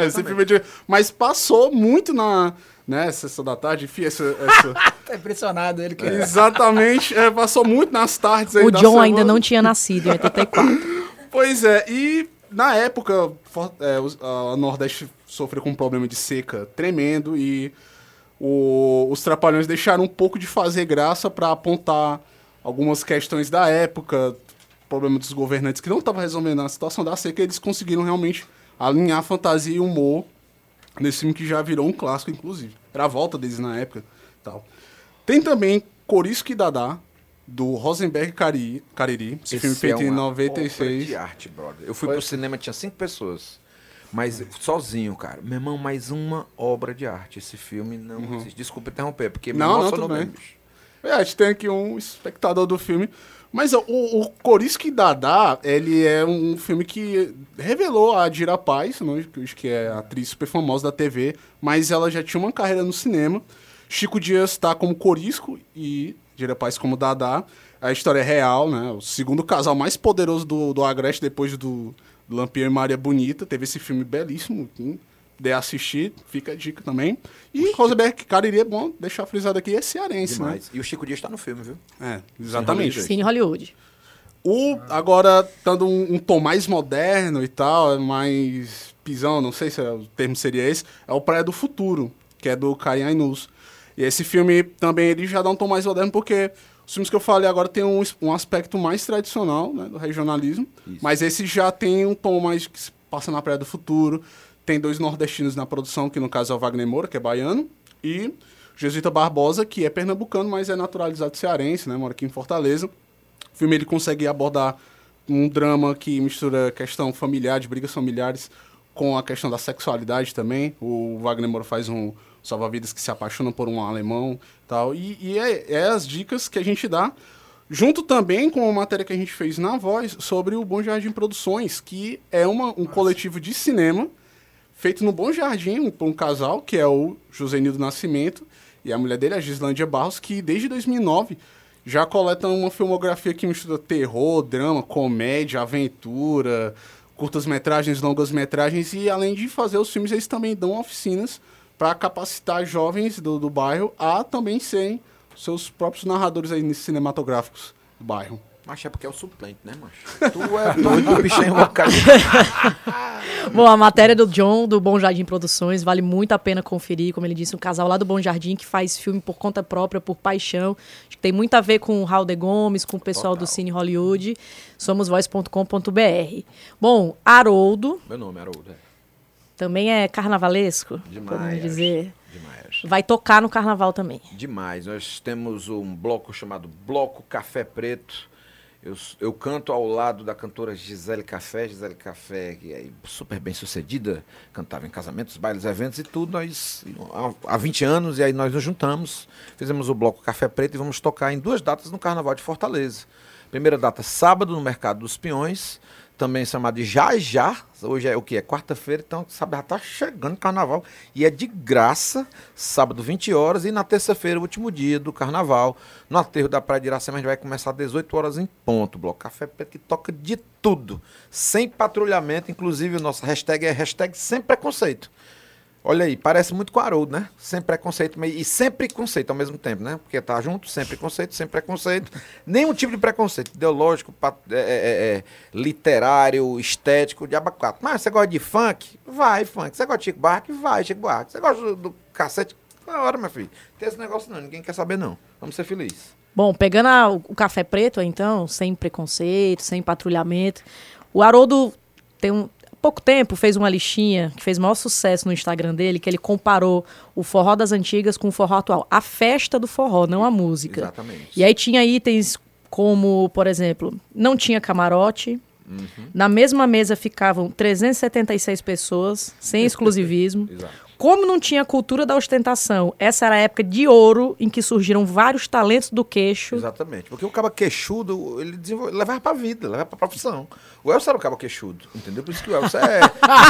É, esse filme é de... Mas passou muito na né, sessão da tarde, enfim, essa... essa... tá impressionado ele. Que... Exatamente, é, passou muito nas tardes aí O John semana. ainda não tinha nascido em 84. pois é, e na época é, a Nordeste sofreu com um problema de seca tremendo e o, os Trapalhões deixaram um pouco de fazer graça para apontar algumas questões da época, problema dos governantes que não estavam resolvendo a situação da seca, eles conseguiram realmente alinhar fantasia e humor nesse filme que já virou um clássico, inclusive. Era a volta deles na época tal. Tem também Corisco e Dadá, do Rosenberg Cariri, Cariri esse, esse filme feito é em 96. de arte, brother. Eu fui Foi. pro cinema, tinha cinco pessoas. Mas sozinho, cara. Meu irmão, mais uma obra de arte. Esse filme não uhum. existe. Desculpa interromper, porque me não, não, tudo bem. É, a gente tem aqui um espectador do filme. Mas o, o Corisco Dadá, ele é um filme que revelou a Dira Paz, não, que é atriz super famosa da TV, mas ela já tinha uma carreira no cinema. Chico Dias está como Corisco e Dira Paz como Dadá. A história é real, né? O segundo casal mais poderoso do, do Agreste depois do, Lampião e Maria Bonita. Teve esse filme belíssimo. De assistir, fica a dica também. E Rosenberg, cara, iria bom deixar frisado aqui, é cearense, né? Demais. né? E o Chico Dias está no filme, viu? É, exatamente. Cine Hollywood. O, agora, dando um, um, tom mais moderno e tal, mais pisão, não sei se é, o termo seria esse, é o Praia do Futuro, que é do Kayan Ainus. E esse filme também ele já dá um tom mais moderno porque os filmes que eu falei agora tem um, um aspecto mais tradicional, né, do regionalismo, Isso. mas esse já tem um tom mais que se passa na Praia do Futuro. Tem dois nordestinos na produção, que no caso é o Wagner Moura, que é baiano, e Jesuíta Barbosa, que é pernambucano, mas é naturalizado cearense, né, mora aqui em Fortaleza. O filme ele consegue abordar um drama que mistura questão familiar, de brigas familiares, com a questão da sexualidade também. O Wagner Moura faz um salva-vidas que se apaixona por um alemão tal. E, e é, é, as dicas que a gente dá, junto também com a matéria que a gente fez na Voz sobre o Bom Jardim Produções, que é uma, um coletivo de cinema feito no Bom Jardim por um, um casal, que é o Josenildo Nascimento e a mulher dele, a Gislândia Barros, que desde 2009 já coletam uma filmografia que mistura terror, drama, comédia, aventura, curtas-metragens, longas-metragens, e além de fazer os filmes, eles também dão oficinas para capacitar jovens do, do bairro a também serem seus próprios narradores aí cinematográficos do bairro. Mas é porque é o suplente, né, macho? Tu é doido, bicho em uma Bom, a matéria do John, do Bom Jardim Produções, vale muito a pena conferir. Como ele disse, um casal lá do Bom Jardim que faz filme por conta própria, por paixão. Acho que tem muito a ver com o Raul de Gomes, com o pessoal Total. do Cine Hollywood. Somosvoz.com.br. Bom, Haroldo. Meu nome é Haroldo, é. Também é carnavalesco, Demais. dizer. Demais. Vai tocar no carnaval também. Demais. Nós temos um bloco chamado Bloco Café Preto. Eu, eu canto ao lado da cantora Gisele Café. Gisele Café, que é super bem sucedida, cantava em casamentos, bailes, eventos e tudo. Nós, há, há 20 anos, e aí nós nos juntamos, fizemos o bloco Café Preto e vamos tocar em duas datas no Carnaval de Fortaleza. Primeira data, sábado, no Mercado dos Peões também chamado de Já Já. Hoje é o que? É quarta-feira, então sabe, já está chegando carnaval. E é de graça, sábado, 20 horas, e na terça-feira, último dia do carnaval. No aterro da Praia de Iracema, a gente vai começar às 18 horas em ponto. Bloco Café Preto que toca de tudo. Sem patrulhamento, inclusive o nosso hashtag é hashtag sem preconceito. Olha aí, parece muito com Haroldo, né? Sem preconceito e sem preconceito ao mesmo tempo, né? Porque tá junto, sem preconceito, sem preconceito. Nenhum tipo de preconceito, ideológico, é, é, é, é, literário, estético, de abacato. Mas você gosta de funk? Vai, funk. Você gosta de Chico Buarque? Vai, Chico Buarque. Você gosta do, do cacete? Na hora, meu filho. Tem esse negócio não, ninguém quer saber não. Vamos ser felizes. Bom, pegando a, o café preto, então, sem preconceito, sem patrulhamento. O Haroldo tem um, pouco tempo fez uma listinha que fez maior sucesso no Instagram dele, que ele comparou o forró das antigas com o forró atual. A festa do forró, não a música. Exatamente. E aí tinha itens como, por exemplo, não tinha camarote. Uhum. Na mesma mesa ficavam 376 pessoas, sem exclusivismo. Exato. Como não tinha cultura da ostentação, essa era a época de ouro em que surgiram vários talentos do queixo. Exatamente. Porque o cabo queixudo, ele desenvolve, levava pra vida, levava pra profissão. O Elcio era o cabo queixudo, entendeu? Por isso que o Elcio é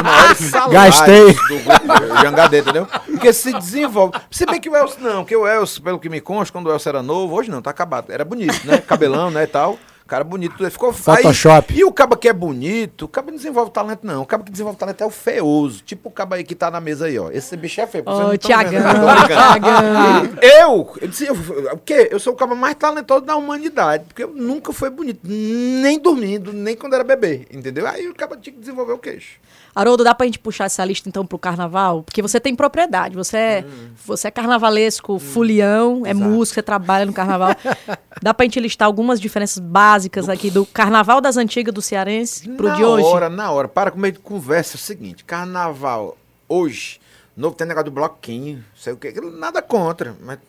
maiores salários Gastei. do grupo Jangadê, entendeu? Porque se desenvolve. Se bem que o Elcio, não, que o Elcio, pelo que me consta, quando o Elcio era novo, hoje não, tá acabado. Era bonito, né? Cabelão, né, e tal. Cara bonito, ele ficou Photoshop. Aí, e o cabo que é bonito, o cabo não desenvolve talento, não. O cabo que desenvolve talento é o feioso. Tipo o cabo aí que tá na mesa aí, ó. Esse bicho é feio. Ô, Tiagão, Eu, eu disse, eu, o quê? Eu sou o cabo mais talentoso da humanidade. Porque eu nunca fui bonito. Nem dormindo, nem quando era bebê. Entendeu? Aí o cabo tinha que desenvolver o queixo. Haroldo, dá pra gente puxar essa lista então pro carnaval? Porque você tem propriedade, você é, hum. você é carnavalesco, hum. fulião, é músico, você trabalha no carnaval. dá pra gente listar algumas diferenças básicas aqui do carnaval das antigas do cearense pro na de hoje? Na hora, na hora. Para com meio de conversa. É o seguinte, carnaval hoje... Novo tem negócio do bloquinho, sei o que, nada contra. Mas,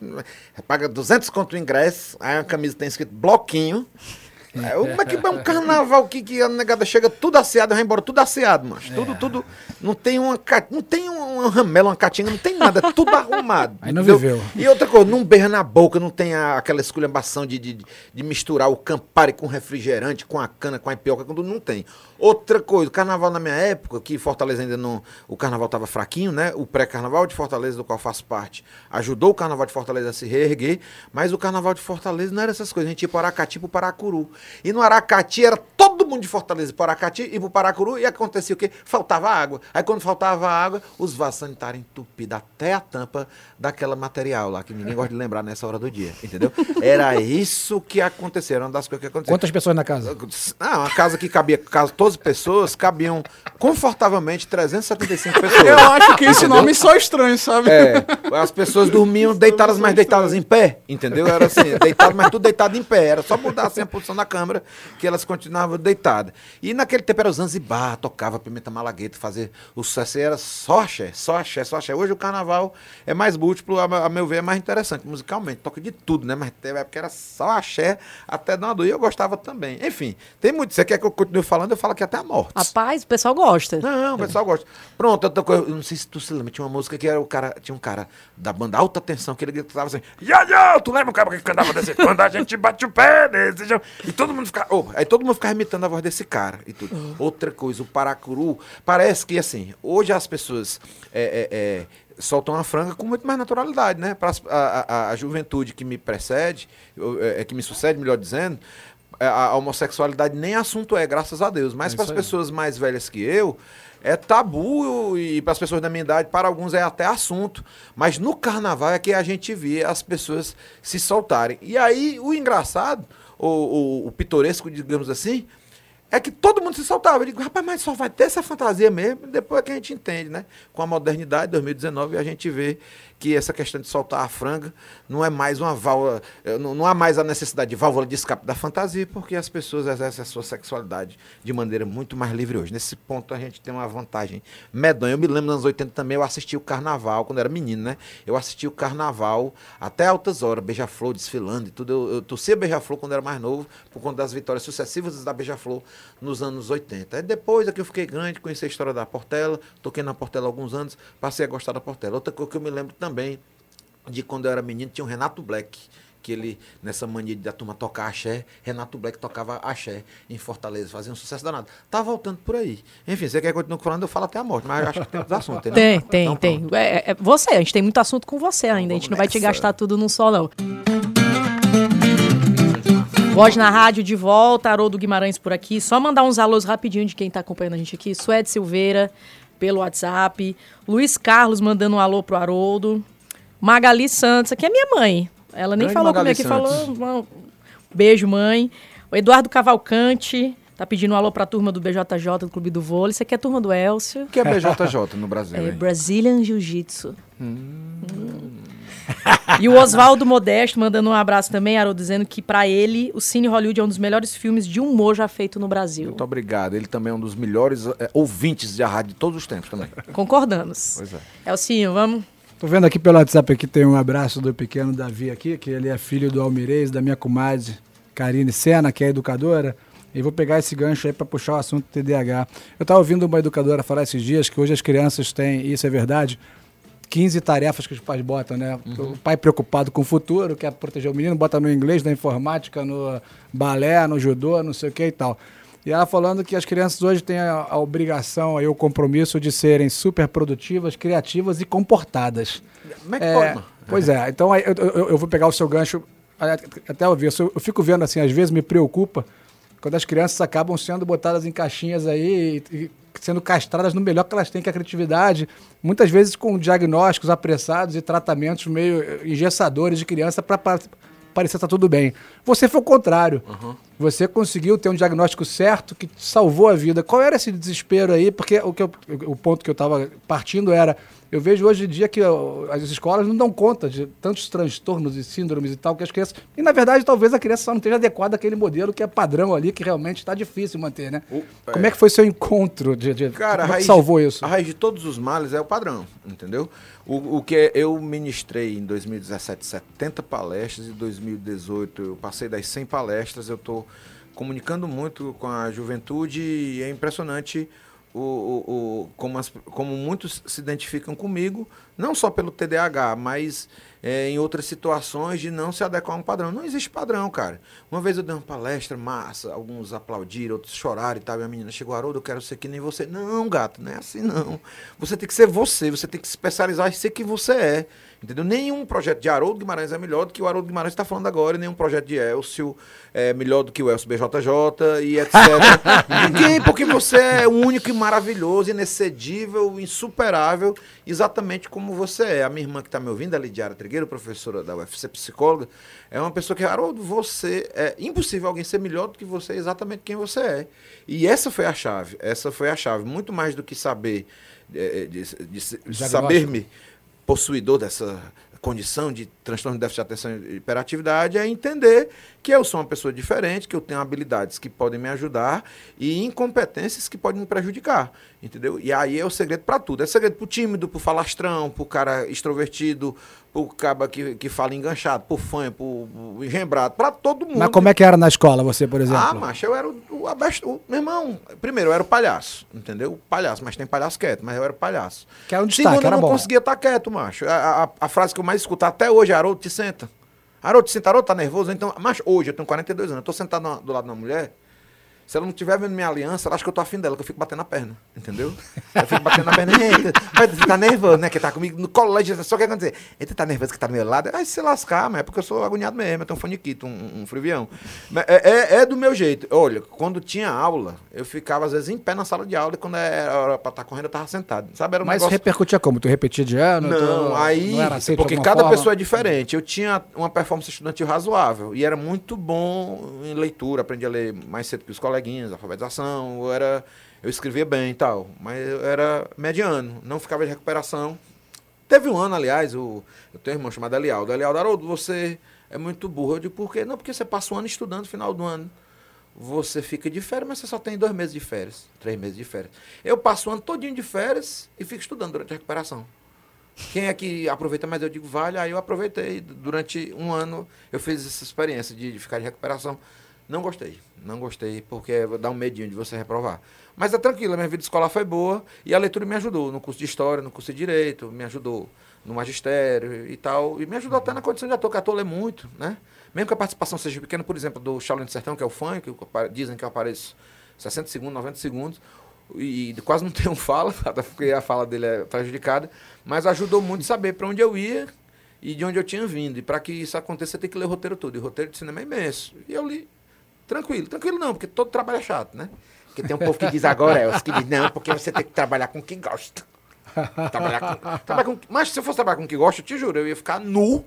paga 200 conto o ingresso, aí a camisa tem escrito bloquinho. É, como é que é um carnaval que, que a negada chega tudo asseado, vai embora tudo asseado, tudo, é. tudo. Não tem uma, não tem uma, um ramelo, uma catinga, não tem nada, é tudo arrumado. Aí não viveu. E outra coisa, não beija na boca, não tem a, aquela esculhambação de, de, de misturar o Campari com refrigerante, com a cana, com a ipioca, quando não tem. Outra coisa, o carnaval na minha época, que Fortaleza ainda não. O carnaval estava fraquinho, né? O pré-carnaval de Fortaleza, do qual faço parte, ajudou o carnaval de Fortaleza a se reerguer, mas o carnaval de Fortaleza não era essas coisas. A gente ia para Aracati para Paracuru. E no Aracati era todo mundo de Fortaleza para Aracati e para Paracuru, e acontecia o quê? Faltava água. Aí quando faltava água, os vasos sanitários entupidos até a tampa daquela material lá, que ninguém gosta de lembrar nessa hora do dia, entendeu? Era isso que aconteceu, era uma das coisas que aconteceu. Quantas pessoas na casa? Não, uma casa que cabia, caso 12 pessoas, cabiam confortavelmente 375 pessoas. Eu acho que esse nome só estranho, sabe? É, as pessoas dormiam deitadas, mas deitadas em pé, entendeu? Era assim, deitado, mas tudo deitado em pé. Era só mudar assim a posição da câmera que elas continuavam deitadas. E naquele tempo era o Zanzibar, tocava Pimenta Malagueta, fazer o sucesso, era só axé, só axé, só axé. Hoje o carnaval é mais múltiplo, a, meu ver, é mais interessante musicalmente, toca de tudo, né? Mas teve época que era só axé, até dor. E eu gostava também. Enfim, tem muito. Você quer que eu continue falando? Eu falo aqui até a morte. Rapaz, o pessoal gosta. Não, o pessoal gosta. Pronto, outra coisa, eu não sei se tu se lembra, tinha uma música que era o cara, tinha um cara da banda Alta Tensão que ele gritava assim, yo, yo! Tu lembra o cara que cantava desse? Quando a gente bate o pé nesse chão. E todo mundo ficava, oh, aí todo mundo ficava imitando a voz desse cara e tudo. Uhum. Outra coisa, o Paracuru, parece que assim, hoje as pessoas é, é, é, soltam a franga com muito mais naturalidade, né? Para a, a, a juventude que me precede, eu, é, que me sucede, melhor dizendo, é, a, homossexualidade nem assunto é, graças a Deus. Mas É para as pessoas mais velhas que eu, é tabu e para as pessoas da minha idade, para alguns é até assunto. Mas no carnaval é que a gente vê as pessoas se soltarem. E aí o engraçado, o, o, o pitoresco, digamos assim, é que todo mundo se soltava. Eu digo, rapaz, mas só vai ter essa fantasia mesmo, depois é que a gente entende, né? Com a modernidade, 2019, a gente vê que essa questão de soltar a franga não é mais uma válvula, eh, não, há mais a necessidade de válvula de escape da fantasia, porque as pessoas exercem a sua sexualidade de maneira muito mais livre hoje. Nesse ponto a gente tem uma vantagem medonha. Eu me lembro nos anos 80 também, eu assisti o carnaval, quando era menino, né? Eu assisti o carnaval até altas horas, beija-flor desfilando e tudo. Eu, eu torcia beija-flor quando era mais novo, por conta das vitórias sucessivas da beija-flor nos anos 80. Aí depois é que eu fiquei grande, conheci a história da Portela, toquei na Portela há alguns anos, passei a gostar da Portela. Outra coisa que eu me lembro também, de quando eu era menino, tinha o Renato Black. Que ele, nessa mania da turma tocar axé, Renato Black tocava axé em Fortaleza, fazia um sucesso danado. Tá voltando por aí. Enfim, você quer continue falando, eu falo até a morte, mas eu acho que tem outros assuntos. entendeu? Tem, tem, Então, tem. É, é você, a gente tem muito assunto com você ainda. A gente não vai te nessa. gastar tudo num só, não. Voz na rádio de volta, Haroldo Guimarães por aqui. Só mandar uns alôs rapidinho de quem tá acompanhando a gente aqui. Suede Silveira, pelo WhatsApp. Luiz Carlos mandando um alô pro Haroldo. Magali Santos, aqui é minha mãe. Ela nem Grande falou Magali comigo aqui, Santos. falou. Beijo, mãe. O Eduardo Cavalcante tá pedindo um alô pra turma do BJJ, do Clube do Vôlei. Isso aqui é a turma do Elcio. O que é BJJ no Brasil? É hein? Brazilian Jiu-Jitsu. Hum. E o Oswaldo Modesto mandando um abraço também, Haroldo, dizendo que pra ele o Cine Hollywood é um dos melhores filmes de humor já feito no Brasil. Muito obrigado. Ele também é um dos melhores é, ouvintes de rádio de todos os tempos também. Concordamos. Pois é. Elcinho, vamos. Tô vendo aqui pelo WhatsApp aqui, tem um abraço do pequeno Davi aqui, que ele é filho do Almirez, da minha comadre Karine Sena, que é educadora. E vou pegar esse gancho aí para puxar o assunto do TDAH. Eu estava ouvindo uma educadora falar esses dias que hoje as crianças têm, e isso é verdade, 15 tarefas que os pais botam, né? O pai preocupado com o futuro, quer proteger o menino, bota no inglês, na informática, no balé, no judô, não sei o que e tal. E ela falando que as crianças hoje têm a, a obrigação, aí, o compromisso de serem super produtivas, criativas e comportadas. Como é que É, pode, mano? pois é, então aí eu, eu- eu vou pegar o seu gancho até ouvir. Eu, eu fico vendo assim, às vezes me preocupa quando as crianças acabam sendo botadas em caixinhas aí e, e sendo castradas no melhor que elas têm, que é a criatividade, muitas vezes com diagnósticos apressados e tratamentos meio engessadores de criança para parecer que tá tudo bem. Você foi o contrário. Você conseguiu ter um diagnóstico certo que salvou a vida. Qual era esse desespero aí? Porque o, que eu- o ponto que eu estava partindo era eu vejo hoje em dia que as escolas não dão conta de tantos transtornos e síndromes e tal que as crianças. E na verdade, talvez a criança só não esteja adequada àquele modelo que é padrão ali, que realmente está difícil manter, né? O- Como é que foi seu encontro? De, de, Cara, a como é que raiz, salvou isso? A raiz de todos os males é o padrão, entendeu? O, o que eu ministrei em 2017 70 palestras e 2018 eu passei das 100 palestras, eu estou comunicando muito com a juventude e é impressionante o, o, como, as, como muitos se identificam comigo, não só pelo TDAH, mas é, em outras situações de não se adequar a um padrão. Não existe padrão, cara. Uma vez eu dei uma palestra massa, alguns aplaudiram, outros choraram e tal, e a menina chegou, Haroldo, eu quero ser que nem você. Não, gato, não é assim não. Você tem que ser você, você tem que se especializar e ser quem você é. Entendeu? Nenhum projeto de Haroldo Guimarães é melhor do que o Haroldo Guimarães está falando agora, nenhum projeto de Elcio é melhor do que o Elcio BJJ e etc. Ninguém, porque você é único e maravilhoso, inexcedível, insuperável, exatamente como você é. A minha irmã que está me ouvindo, a Lidiara Trigueiro, professora da UFC, psicóloga, é uma pessoa que, Haroldo, você é impossível alguém ser melhor do que você, exatamente quem você é. E essa foi a chave, essa foi a chave, muito mais do que saber, é, de, de, de saber-me possuidor dessa condição de transtorno de déficit de atenção e hiperatividade é entender que eu sou uma pessoa diferente, que eu tenho habilidades que podem me ajudar e incompetências que podem me prejudicar, entendeu? E aí é o segredo para tudo. É segredo para o tímido, para o falastrão, para o cara extrovertido, pro caba que, que fala enganchado, pro fã, pro, pro engembrado, pra todo mundo. Mas como é que era na escola, você, por exemplo? Ah, macho, eu era o, o, o, meu irmão, primeiro, eu era o palhaço, entendeu? Palhaço, mas tem palhaço quieto, mas eu era o palhaço. Que era um destaque, Segundo, era eu não bom. conseguia estar tá quieto, macho. A, a, a, frase que eu mais escuto até hoje é, Haroldo, te senta. Haroldo, te senta, Haroldo, tá nervoso? Então, mas hoje, eu tenho 42 anos, eu tô sentado do lado de uma mulher, se ela não estiver vendo minha aliança, ela acha que eu tô afim dela, que eu fico batendo na perna. Entendeu? Eu fico batendo na perna. Você tá nervoso, né? Que tá comigo no colégio. Só quer dizer, ele tá nervoso que tá do meu lado. Aí se lascar, mas é porque eu sou agoniado mesmo. Eu tenho um foniquito, um, um frivião. É, é, é, do meu jeito. Olha, quando tinha aula, eu ficava às vezes em pé na sala de aula e quando era hora pra estar tá correndo, eu tava sentado. Sabe? Era um mas negócio... repercutia como? Tu repetia de ano? Não, aí. Não porque cada forma? pessoa é diferente. Eu tinha uma performance estudantil razoável e era muito bom em leitura. Aprendi a ler mais cedo que os coleguinhas, alfabetização eu, era, eu escrevia bem e tal, mas eu era mediano, não ficava de recuperação. Teve um ano, aliás, o, eu tenho um irmão chamado Elialdo. Elialdo, Haroldo, você é muito burro. Eu digo, por quê? Não, porque você passa um ano estudando final do ano. Você fica de férias, mas você só tem dois meses de férias, três meses de férias. Eu passo o ano todinho de férias e fico estudando durante a recuperação. Quem é que aproveita mais? Eu digo, vale. Aí eu aproveitei. Durante um ano eu fiz essa experiência de, de ficar de recuperação. Não gostei. Não gostei, porque dá um medinho de você reprovar. Mas é tranquilo, a minha vida escolar foi boa e a leitura me ajudou no curso de História, no curso de Direito, me ajudou no magistério e tal. E me ajudou até na condição de ator, que ator lê muito, né? Mesmo que a participação seja pequena, por exemplo, do Shaolin do Sertão, que é o funk, que dizem que eu apareço 60 segundos, 90 segundos, e quase não tenho fala, até porque a fala dele é prejudicada, mas ajudou muito saber para onde eu ia e de onde eu tinha vindo. E para que isso aconteça, tem que ler o roteiro todo. E o roteiro de cinema é imenso. E eu li Tranquilo, tranquilo não, porque todo trabalho é chato, né? Porque tem um povo que diz agora, é, os que diz, não, porque você tem que trabalhar com quem gosta. Trabalhar com, trabalhar com, mas se eu fosse trabalhar com quem gosta, eu te juro, eu ia ficar nu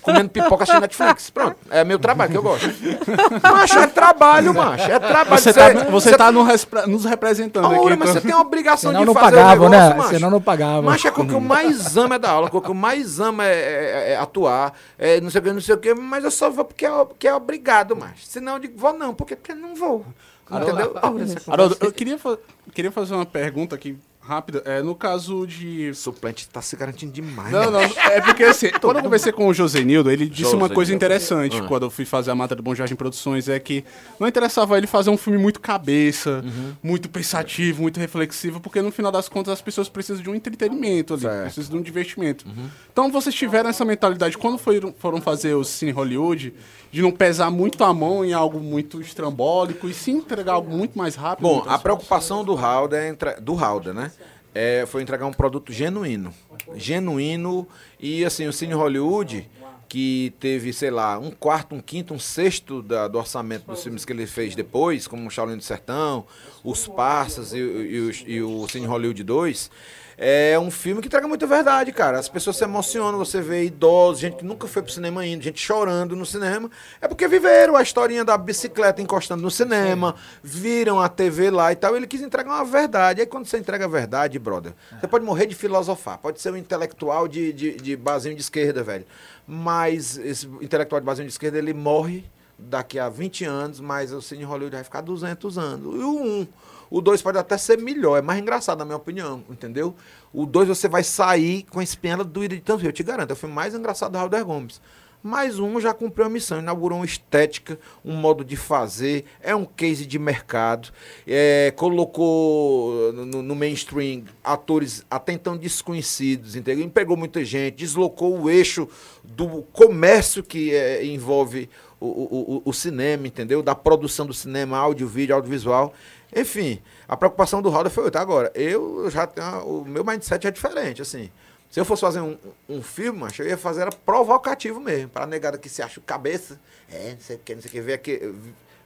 comendo pipoca assistindo Netflix. Pronto, é meu trabalho que eu gosto. Macho, é trabalho, macho. É trabalho. Você, você tá, você tá nos representando Ora, aqui. Mas então. você tem a obrigação Senão de não fazer pagava, o negócio, né? macho. Senão não pagava. Macho, é o que eu mais amo é dar aula, o que eu mais amo é, é, é atuar, é não sei o que, não sei o que, mas eu só vou porque é, porque é obrigado, macho. Senão eu digo, vou não, porque, porque não vou. Entendeu? Haroldo, eu queria, queria fazer uma pergunta aqui rápida. É, no caso de. Suplente tá se garantindo demais. Não, não. É porque assim, quando eu conversei com o Josenildo, ele disse uma coisa interessante ah. quando eu fui fazer a matéria do Bom Jardim Produções: é que não interessava ele fazer um filme muito cabeça, uhum. muito pensativo, muito reflexivo, porque no final das contas as pessoas precisam de um entretenimento ali, certo. precisam de um investimento. Uhum. Então vocês tiveram essa mentalidade quando foram, foram fazer o Cine Hollywood, de não pesar muito a mão em algo muito estrambólico e sim entregar algo muito mais rápido? Bom, a preocupação do Halda, é entre... do Halda, né? É, foi entregar um produto genuíno. Genuíno. E assim, o Cine Hollywood, que teve, sei lá, um quarto, um quinto, um sexto da, do orçamento dos filmes que ele fez depois, como o Shaolin do Sertão, Os Parsas e, e, e, e o Cine Hollywood 2 é um filme que entrega muita verdade, cara. As pessoas se emocionam, você vê idosos, gente que nunca foi pro cinema ainda, gente chorando no cinema. É porque viveram a historinha da bicicleta encostando no cinema, viram a TV lá e tal. Ele quis entregar uma verdade. Aí quando você entrega a verdade, brother, você pode morrer de filosofar, pode ser um intelectual de, de, de basinho de esquerda, velho. Mas esse intelectual de basinho de esquerda, ele morre daqui a 20 anos, mas o Cine Hollywood vai ficar 200 anos. E o 1. Um, o 2 pode até ser melhor, é mais engraçado, na minha opinião, entendeu? O 2 você vai sair com a espinha do de tanto eu te garanto, é o filme mais engraçado do Halder Gomes. mais um já cumpriu a missão, inaugurou uma estética, um modo de fazer, é um case de mercado, é, colocou no, no, mainstream atores até então desconhecidos, entendeu? Empregou muita gente, deslocou o eixo do comércio que é, envolve o, o, o, o, cinema, entendeu? Da produção do cinema, áudio, vídeo, audiovisual. Enfim, a preocupação do Roda foi outra. Agora, eu já tenho. O meu mindset é diferente, assim. Se eu fosse fazer um, um filme, eu ia fazer era provocativo mesmo, para negada que se acha cabeça, é, não sei o que, não sei o que, ver aqui,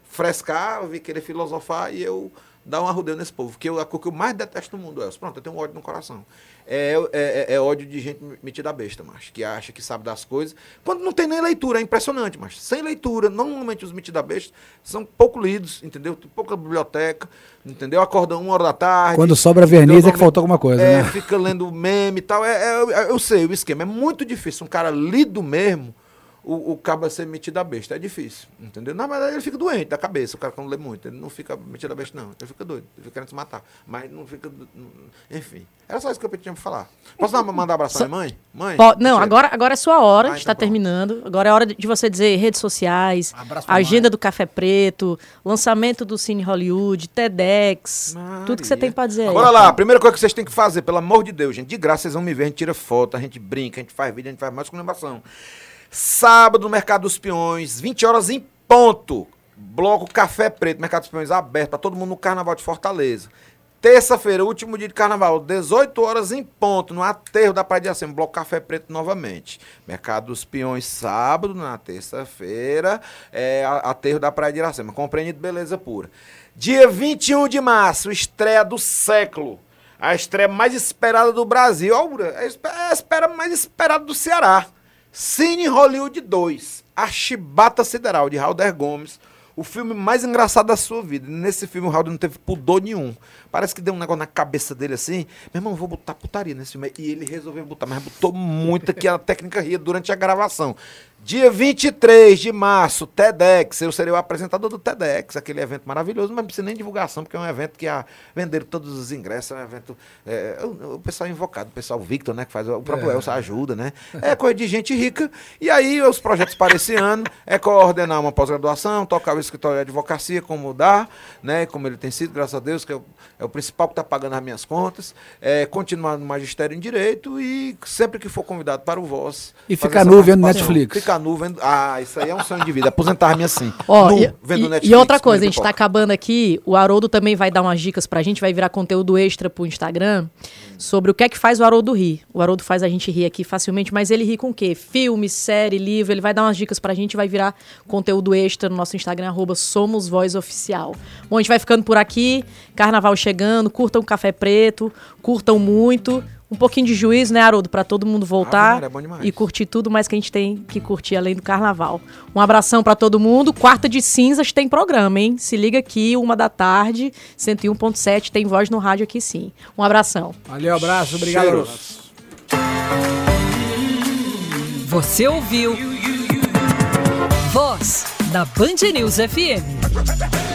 frescar, ver querer filosofar e eu dar um arrudeio nesse povo. Porque eu, a coisa que eu mais detesto no mundo é, pronto, eu tenho um ódio no coração é, é, é, é ódio de gente metida besta, mas que acha que sabe das coisas. Quando não tem nem leitura, é impressionante, mas sem leitura, normalmente os metida besta são pouco lidos, entendeu? Tem pouca biblioteca, entendeu? Acordam uma hora da tarde. Quando sobra verniz é que faltou alguma coisa, é, né? Fica lendo meme e tal. É, é, eu sei o esquema, é muito difícil. Um cara lido mesmo o, o cabo ser metido a besta. É difícil, entendeu? Na verdade, ele fica doente da cabeça, o cara quando lê muito. Ele não fica metido a besta, não. Ele fica doido, ele fica querendo se matar. Mas não fica. Enfim. Era só isso que eu tinha pra falar. Posso dar, mandar um abraço pra minha mãe? Mãe? não, agora, agora é sua hora, ah, está então terminando. Agora é hora de você dizer redes sociais, agenda mãe. do Café Preto, lançamento do Cine Hollywood, TEDx, Maria. tudo que você tem pra dizer Bora lá, a primeira coisa que vocês têm que fazer, pelo amor de Deus, gente, de graça vocês vão me ver, a gente tira foto, a gente brinca, a gente faz vídeo, a gente faz mais comemoração. Sábado, no Mercado dos Peões, 20 horas em ponto. Bloco Café Preto, Mercado dos Peões aberto para todo mundo no Carnaval de Fortaleza. Terça-feira, último dia de carnaval, 18 horas em ponto, no aterro da Praia de Acema, Bloco Café Preto novamente. Mercado dos Peões, sábado, na terça-feira, é, aterro da Praia de Iracema. Compreendido, beleza pura. Dia 21 de março, estreia do século. A estreia mais esperada do Brasil. É a espera mais esperada do Ceará. Cine Hollywood 2, A Chibata Sideral, de Halder Gomes. O filme mais engraçado da sua vida. Nesse filme o Halder não teve pudor nenhum. Parece que deu um negócio na cabeça dele assim. Meu irmão, vou botar putaria nesse filme. E ele resolveu botar, mas botou muito que a técnica ria durante a gravação. Dia 23 de março, TEDx. Eu serei o apresentador do TEDx, aquele evento maravilhoso, mas não precisa nem divulgação, porque é um evento que a, venderam todos os ingressos. É um evento. É, o, o, pessoal invocado, o pessoal Victor, né? Que faz o próprio é. Elsa ajuda, né? É coisa de gente rica. E aí, os projetos para esse ano é coordenar uma pós-graduação, tocar o escritório de advocacia, como dá, né? Como ele tem sido, graças a Deus, que é o, é o principal que está pagando as minhas contas. É, continuar no magistério em direito e sempre que for convidado para o Voz. E ficar nu vendo Netflix. Ficar nu vendo. Ah, isso aí é um sonho de vida. Aposentar-me assim. Ó, nu, e, vendo e, Netflix. E outra coisa, a gente está acabando aqui. O Haroldo também vai dar umas dicas para a gente, vai virar conteúdo extra para o Instagram sobre o que é que faz o Haroldo rir. O Haroldo faz a gente rir aqui facilmente, mas ele ri com o quê? Filme, série, livro. Ele vai dar umas dicas para a gente, vai virar conteúdo extra no nosso Instagram, arroba Somos Voz Oficial. Bom, a gente vai ficando por aqui. Carnaval chegando, curtam o Café Preto, curtam muito. Um pouquinho de juízo, né, Haroldo, para todo mundo voltar ah, e curtir tudo mais que a gente tem que curtir além do carnaval. Um abração para todo mundo. Quarta de cinzas tem programa, hein? Se liga aqui, uma da tarde, 101.7, tem voz no rádio aqui sim. Um abração. Valeu, abraço, obrigado. Cheiros. Você ouviu Voz da Band News FM.